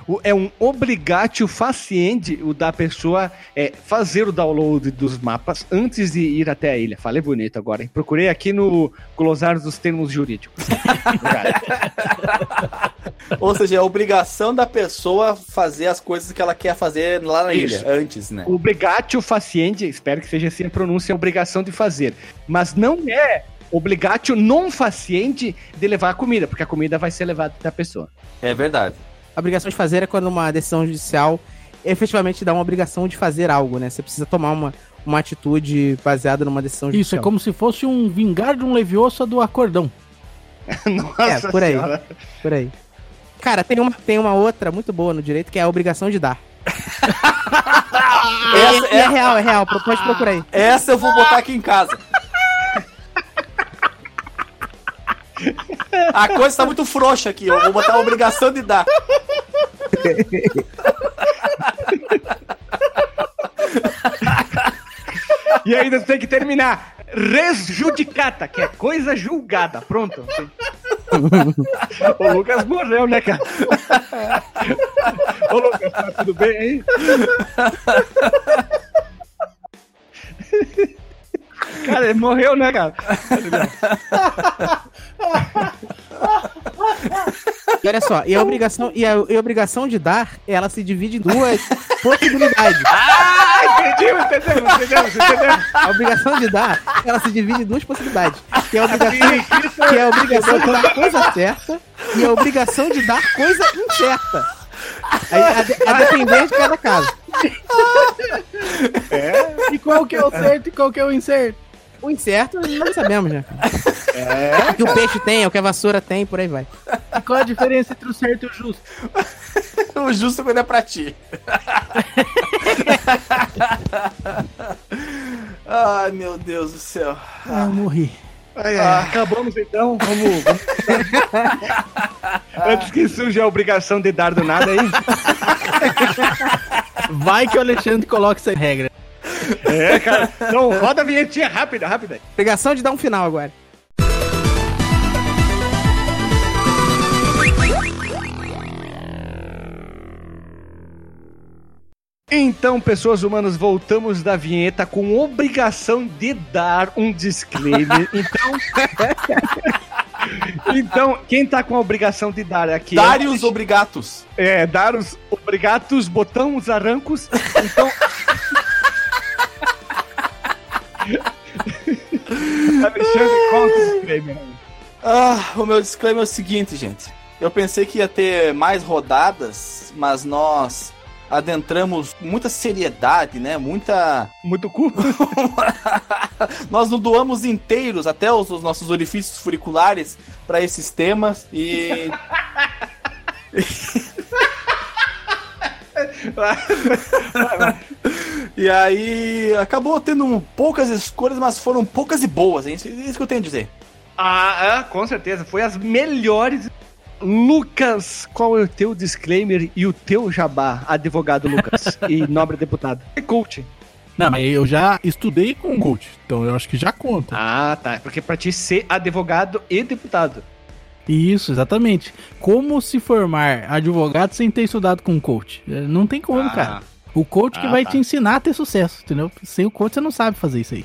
O- é um obrigátil faciente o da pessoa é, fazer o download dos mapas antes de ir até a ilha. Falei bonito agora, hein? Procurei aqui no glossário dos termos jurídicos. Ou seja, é a obrigação da pessoa fazer as coisas que ela quer fazer lá na Isso. ilha, antes, né? Obrigatio faciente, espero que seja assim a pronúncia, é obrigação de fazer. Mas não é obrigatio não faciente de levar a comida, porque a comida vai ser levada da pessoa. É verdade. A obrigação de fazer é quando uma decisão judicial efetivamente dá uma obrigação de fazer algo, né? Você precisa tomar uma, uma atitude baseada numa decisão Isso, é judicial. como se fosse um vingar de um leviosa do acordão. (laughs) Nossa É, por aí. Senhora. Por aí. Cara, tem uma, tem uma outra muito boa no direito que é a obrigação de dar. (laughs) Essa, É, é- real, é real. Pode procurar aí. essa eu vou botar aqui em casa. A coisa tá muito frouxa aqui, eu vou botar a obrigação de dar. (laughs) E ainda tem que terminar. Res judicata, que é coisa julgada. Pronto. o Lucas morreu, né, cara? Ô, Lucas, tá tudo bem aí? Cara, ele morreu, né, cara? (laughs) E olha só, e a obrigação, e a, e a obrigação de dar, ela se divide em duas possibilidades. (laughs) Ah, entendemos, entendemos, entendemos, entendemos. A obrigação de dar, ela se divide em duas possibilidades. Que é a obrigação, que é a obrigação de dar coisa certa e a obrigação de dar coisa incerta. A, de- a depender de cada caso. E qual que é o certo e qual que é o incerto? O incerto, não sabemos, né? É. O que o peixe tem, o que a vassoura tem, por aí vai. E qual a diferença entre o certo e o justo? (laughs) O justo quando é pra ti. (laughs) Ai, meu Deus do céu. Ah, eu morri. Ai, ai, acabamos então, vamos. vamos... (laughs) Antes que surja a obrigação de dar do nada aí. Vai que o Alexandre coloca essa regra. (laughs) É, cara. Então, roda a vinhetinha rápida, rápida. Obrigação de dar um final agora. Então, pessoas humanas, voltamos da vinheta com obrigação de dar um disclaimer. (laughs) Então. (laughs) então, quem tá com a obrigação de dar aqui? Darius Obrigatos. É, dar os obrigatos, botão os arrancos. Então. (laughs) Alexandre, conta o disclaimer. Ah, o meu disclaimer é o seguinte, gente. Eu pensei que ia ter mais rodadas, mas nós adentramos com muita seriedade, né? Muita. Muito cu. (laughs) nós nos doamos inteiros, até os, os nossos orifícios furiculares, para esses temas e. (laughs) (laughs) e aí acabou tendo poucas escolhas, mas foram poucas e boas, hein? Isso isso que eu tenho a dizer. Ah, ah, com certeza. Foi as melhores. Lucas, qual é o teu disclaimer e o teu jabá, advogado Lucas (laughs) e nobre deputado? E coach. Não, mas eu já estudei com coach, então eu acho que já conta. Ah, tá. Porque pra ti ser advogado e deputado. Isso, exatamente. Como se formar advogado sem ter estudado com um coach? É, Não tem como, Ah. cara. O coach que Ah, vai tá. te ensinar a ter sucesso, entendeu? Sem o coach você não sabe fazer isso aí.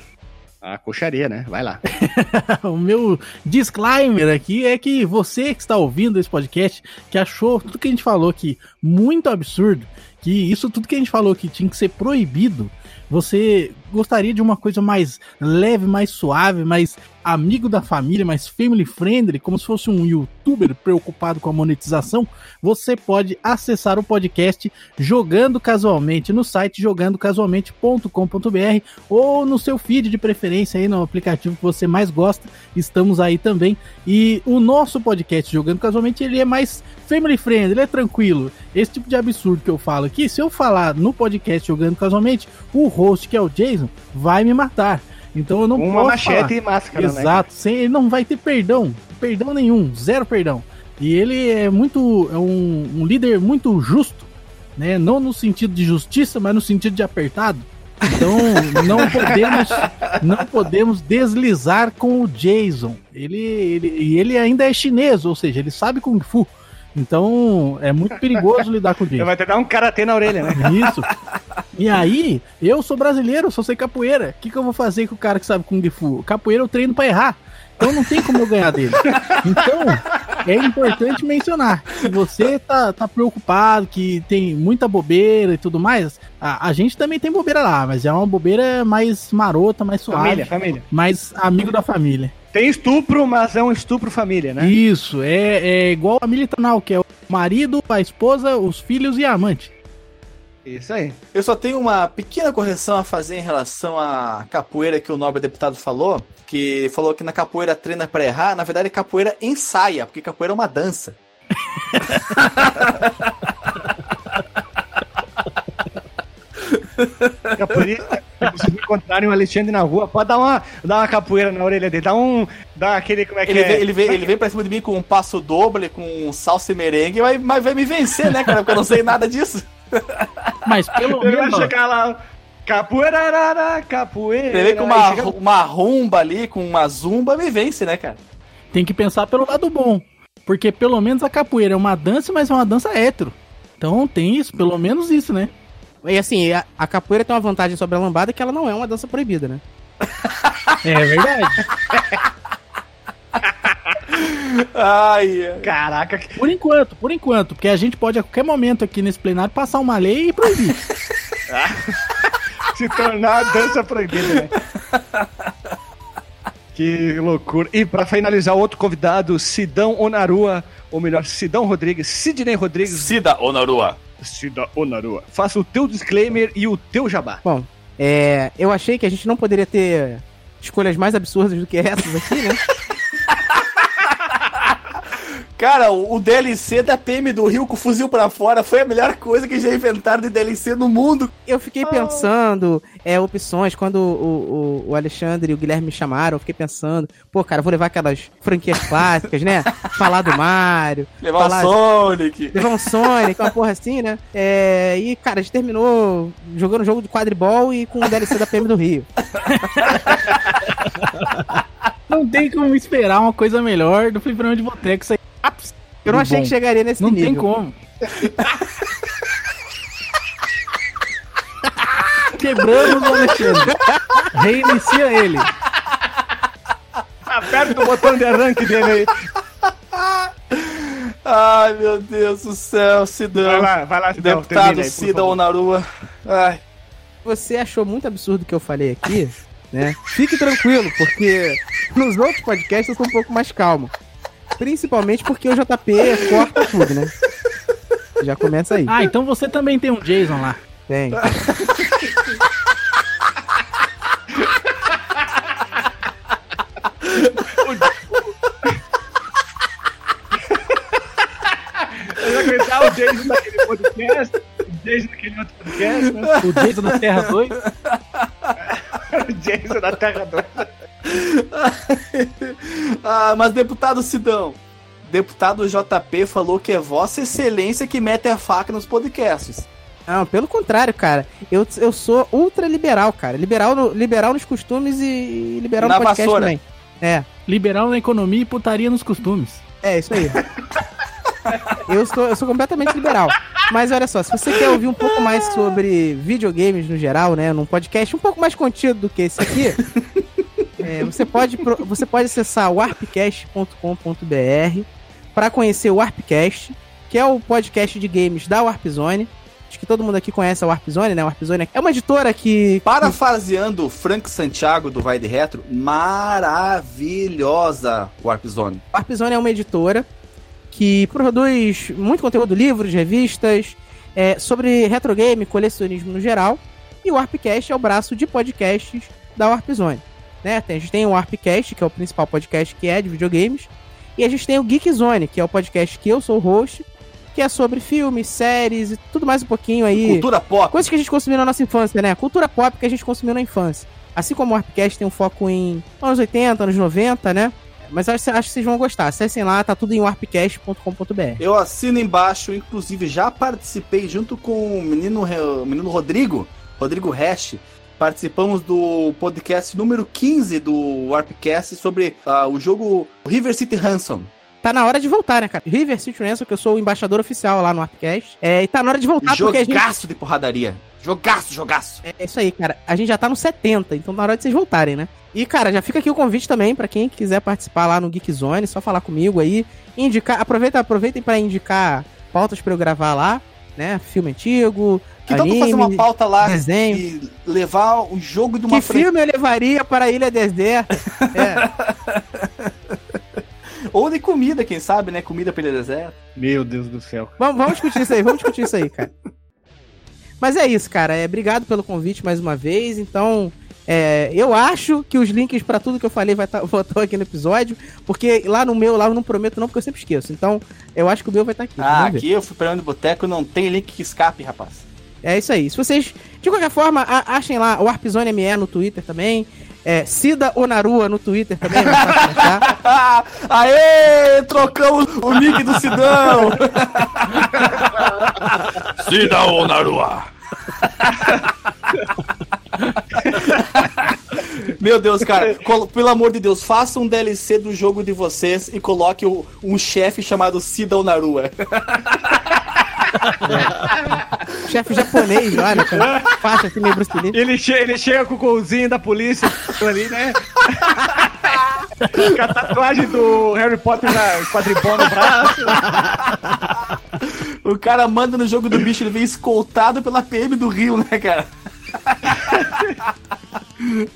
Ah, coxaria, né? Vai lá. (laughs) o meu disclaimer aqui é que você que está ouvindo esse podcast, que achou tudo que a gente falou aqui muito absurdo, que isso tudo que a gente falou que tinha que ser proibido, você gostaria de uma coisa mais leve, mais suave, mais amigo da família, mais family friendly, como se fosse um youtuber preocupado com a monetização, você pode acessar o podcast jogando casualmente no site jogandocasualmente.com.br ou no seu feed de preferência aí no aplicativo que você mais gosta. Estamos aí também. E o nosso podcast Jogando Casualmente, ele é mais family friendly, ele é tranquilo. Esse tipo de absurdo que eu falo aqui, se eu falar no podcast Jogando Casualmente, o host, que é o Jason, vai me matar. Então eu não Uma posso machete falar. e máscara, né? Exato, sem, ele não vai ter perdão, perdão nenhum, zero perdão. E ele é muito, é um, um líder muito justo, né? Não no sentido de justiça, mas no sentido de apertado. Então (laughs) não podemos, não podemos deslizar com o Jason. Ele, ele, e ele ainda é chinês, ou seja, ele sabe kung fu. Então é muito perigoso lidar com (laughs) o Jason. Vai te dar um karatê na orelha, né? (laughs) Isso. E aí, eu sou brasileiro, só sei capoeira. O que, que eu vou fazer com o cara que sabe Kung Fu? Capoeira eu treino pra errar. Então não tem como eu ganhar dele. Então, é importante mencionar. Se você tá, tá preocupado, que tem muita bobeira e tudo mais, a, a gente também tem bobeira lá, mas é uma bobeira mais marota, mais suave, Família, família. mais amigo da família. Tem estupro, mas é um estupro família, né? Isso, é, é igual a militanal, que é o marido, a esposa, os filhos e a amante. Isso aí. Eu só tenho uma pequena correção a fazer em relação à capoeira que o nobre deputado falou, que falou que na capoeira treina pra errar, na verdade capoeira ensaia, porque capoeira é uma dança. (laughs) Capoeira. Se vocês encontrarem o Alexandre na rua, pode dar uma, dar uma capoeira na orelha dele. Dá um. Dá aquele. Como é que Ele, é? vem, ele, vem, ele vem pra cima de mim com um passo doble, com um salsa e merengue, mas, mas vai me vencer, né, cara? Porque eu não sei nada disso. Mas pelo Ele vai menos. chegar lá. Capoeira, arara, capoeira. Ele vem com uma, chega- uma rumba ali, com uma zumba, me vence, né, cara? tem que pensar pelo lado bom. Porque pelo menos a capoeira é uma dança, mas é uma dança hétero. Então tem isso, pelo menos isso, né? E assim, a, a capoeira tem uma vantagem sobre a lambada que ela não é uma dança proibida, né? (laughs) É verdade. Ai. Caraca, Por enquanto, por enquanto. Porque a gente pode a qualquer momento aqui nesse plenário passar uma lei e proibir. (laughs) se tornar dança proibida, né? (laughs) Que loucura. E pra finalizar, outro convidado, Sidão Onarua, ou melhor, Sidão Rodrigues, Sidney Rodrigues, Sida Onarua. Sidão Onarua. Faça o teu disclaimer e o teu jabá. Bom, é, eu achei que a gente não poderia ter escolhas mais absurdas do que essas aqui, né? (laughs) Cara, o, DLC da PM do Rio com o fuzil pra fora foi a melhor coisa que já inventaram de DLC no mundo. Eu fiquei pensando, é, opções, quando o, o, o Alexandre e o Guilherme me chamaram, eu fiquei pensando, pô, cara, vou levar aquelas franquias clássicas, né? (laughs) Falar do Mario, Levar falar- o Sonic. levar um Sonic, uma porra assim, né? É, e, cara, a gente terminou jogando um jogo de quadribol e com o DLC da PM do Rio. (laughs) Não tem como esperar uma coisa melhor do fliperama de boteco. Isso aí é ápice Eu não achei bom. que chegaria nesse Não nível. tem como. (laughs) Quebramos o Alexandre. Reinicia ele. Aperta o botão de arranque dele aí. Ai, meu Deus do céu, Sidão. Vai lá, vai lá, Sidão. Deputado favor. Onarua. Ai. você achou muito absurdo o que eu falei aqui, né? Fique tranquilo, porque nos outros podcasts eu sou um pouco mais calmo. Principalmente porque o JP corta tudo, né? Já começa aí. Ah, então você também tem um Jason lá. Tem. Aguentar o Jason daquele podcast, o Jason daquele outro podcast, né? O Jason da Terra 2. (laughs) O Jason da Terra 2. (laughs) Ah, mas deputado Sidão, deputado JP falou que é Vossa Excelência que mete a faca nos podcasts. Não, pelo contrário, cara. Eu, eu sou ultra liberal, cara. Liberal, no, liberal nos costumes e liberal Na no podcast vassoura. também. É, Liberal na economia e putaria nos costumes. é isso aí. (laughs) eu, sou, eu sou completamente liberal. Mas olha só, se você quer ouvir um pouco mais sobre videogames no geral, né? Num podcast um pouco mais contido do que esse aqui, é, você, pode, você pode acessar warpcast.com.br para conhecer o Warpcast, que é o podcast de games da Warpzone. Acho que todo mundo aqui conhece a Warpzone, né? A Warpzone é uma editora que Parafraseando o Frank Santiago do Vai de Retro, maravilhosa Warp Zone. A Warpzone é uma editora que produz muito conteúdo, livros, revistas, é, sobre retrogame, colecionismo no geral. E o Warpcast é o braço de podcasts da Warpzone. Né? A gente tem o Warpcast, que é o principal podcast que é de videogames. E a gente tem o Geekzone, que é o podcast que eu sou o host, que é sobre filmes, séries e tudo mais um pouquinho aí. Cultura pop. Coisas que a gente consumiu na nossa infância, né? Cultura pop que a gente consumiu na infância. Assim como o Warpcast tem um foco em anos 80, anos 90, né? Mas acho, acho que vocês vão gostar. Acessem lá, tá tudo em warpcast.com.br. Eu assino embaixo, inclusive já participei junto com o menino, o menino Rodrigo, Rodrigo Hash. Participamos do podcast número 15 do Warpcast sobre ah, o jogo River City Ransom. Tá na hora de voltar, né, cara? River City Ransom, que eu sou o embaixador oficial lá no Warpcast. É, e tá na hora de voltar porque a gente. Jogaço de porradaria. Jogaço, jogaço. É isso aí, cara. A gente já tá no 70, então tá na hora de vocês voltarem, né? E, cara, já fica aqui o convite também pra quem quiser participar lá no Geek Zone, só falar comigo aí. Indicar, aproveita, aproveitem pra indicar pautas pra eu gravar lá, né? Filme antigo, Que tal tu fazer anime, uma pauta lá desenho. e levar um jogo de uma Que fran- filme eu levaria para a Ilha Deserta? É, (laughs) Ou de comida, quem sabe, né? Comida pela deserto. Meu Deus do céu. vamos, vamos discutir isso aí, vamos discutir isso aí, cara. Mas é isso, cara. É, obrigado pelo convite mais uma vez. Então, é, eu acho que os links pra tudo que eu falei vai (laughs) estar aqui no episódio, porque lá no meu, lá eu não prometo não, porque eu sempre esqueço. Então, eu acho que o meu vai estar aqui. Ah, aqui eu fui para de boteco não tem link que escape, rapaz. É isso aí. Se vocês, de qualquer forma, a- achem lá o Warpzone ME no Twitter também. É, Cida Onarua no Twitter também, achar. (laughs) Aê! Trocamos o nick do Sidão! (laughs) Sidão Narua! (laughs) Meu Deus, cara, pelo amor de Deus, faça um DLC do jogo de vocês e coloque o- um chefe chamado Sidão Narua. Chefe japonês, olha, cara. Faixa assim, meio Bruce Lee. Ele, che ele chega com o golzinho da polícia ali, né? com a tatuagem do Harry Potter na quadribol no braço. O cara manda no jogo do bicho, ele vem escoltado pela PM do Rio, né, cara?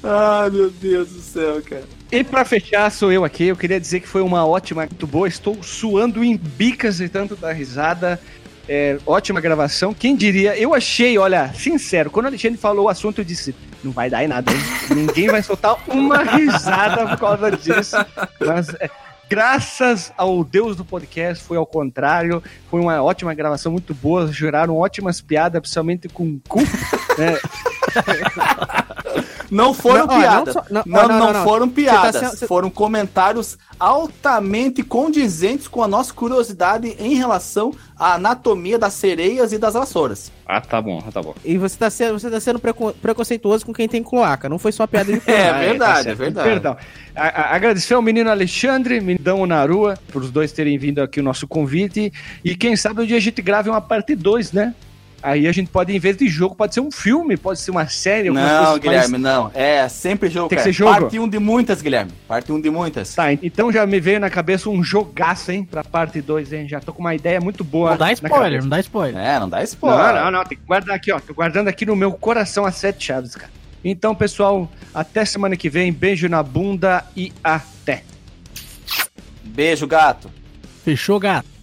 Ai, meu Deus do céu, cara. E pra fechar, sou eu aqui. Eu queria dizer que foi uma ótima, muito boa. Estou suando em bicas de tanto dar risada. É, ótima gravação. Quem diria? Eu achei, olha, sincero, quando o Alexandre falou o assunto, eu disse: não vai dar em nada, hein? Ninguém vai soltar uma risada por causa disso. Mas. é, Graças ao Deus do podcast, foi ao contrário. Foi uma ótima gravação, muito boa. Juraram ótimas piadas, principalmente com cu. né? (laughs) Não foram Não, ó, piadas. não Não, só- não, ó, não, não, não, não. foram tá piadas. sendo- você- Foram comentários altamente condizentes com a nossa curiosidade em relação à anatomia das sereias e das vassouras. Ah, tá bom, tá bom. E você tá sendo, você tá sendo preco- preconceituoso com quem tem cloaca. Não foi só piada de (laughs) É, cloaca. verdade, certo. é verdade. Perdão. A- a- agradecer ao menino Alexandre, menino Narua, por os dois terem vindo aqui o nosso convite. E quem sabe um dia a gente grave uma parte 2, né? Aí a gente pode, em vez de jogo, pode ser um filme, pode ser uma série, alguma Não, coisa Guilherme, não. É sempre jogo, Tem que cara. ser jogo? Parte um de muitas, Guilherme. Parte um de muitas. Tá, então já me veio na cabeça um jogaço, hein, pra parte 2, hein? Já tô com uma ideia muito boa. Não dá spoiler, não dá spoiler. É, não dá spoiler. Não, não, não, tem que guardar aqui, ó. Tô guardando aqui no meu coração as sete chaves, cara. Então, pessoal, até semana que vem. Beijo na bunda e até. Beijo, gato. Fechou, gato?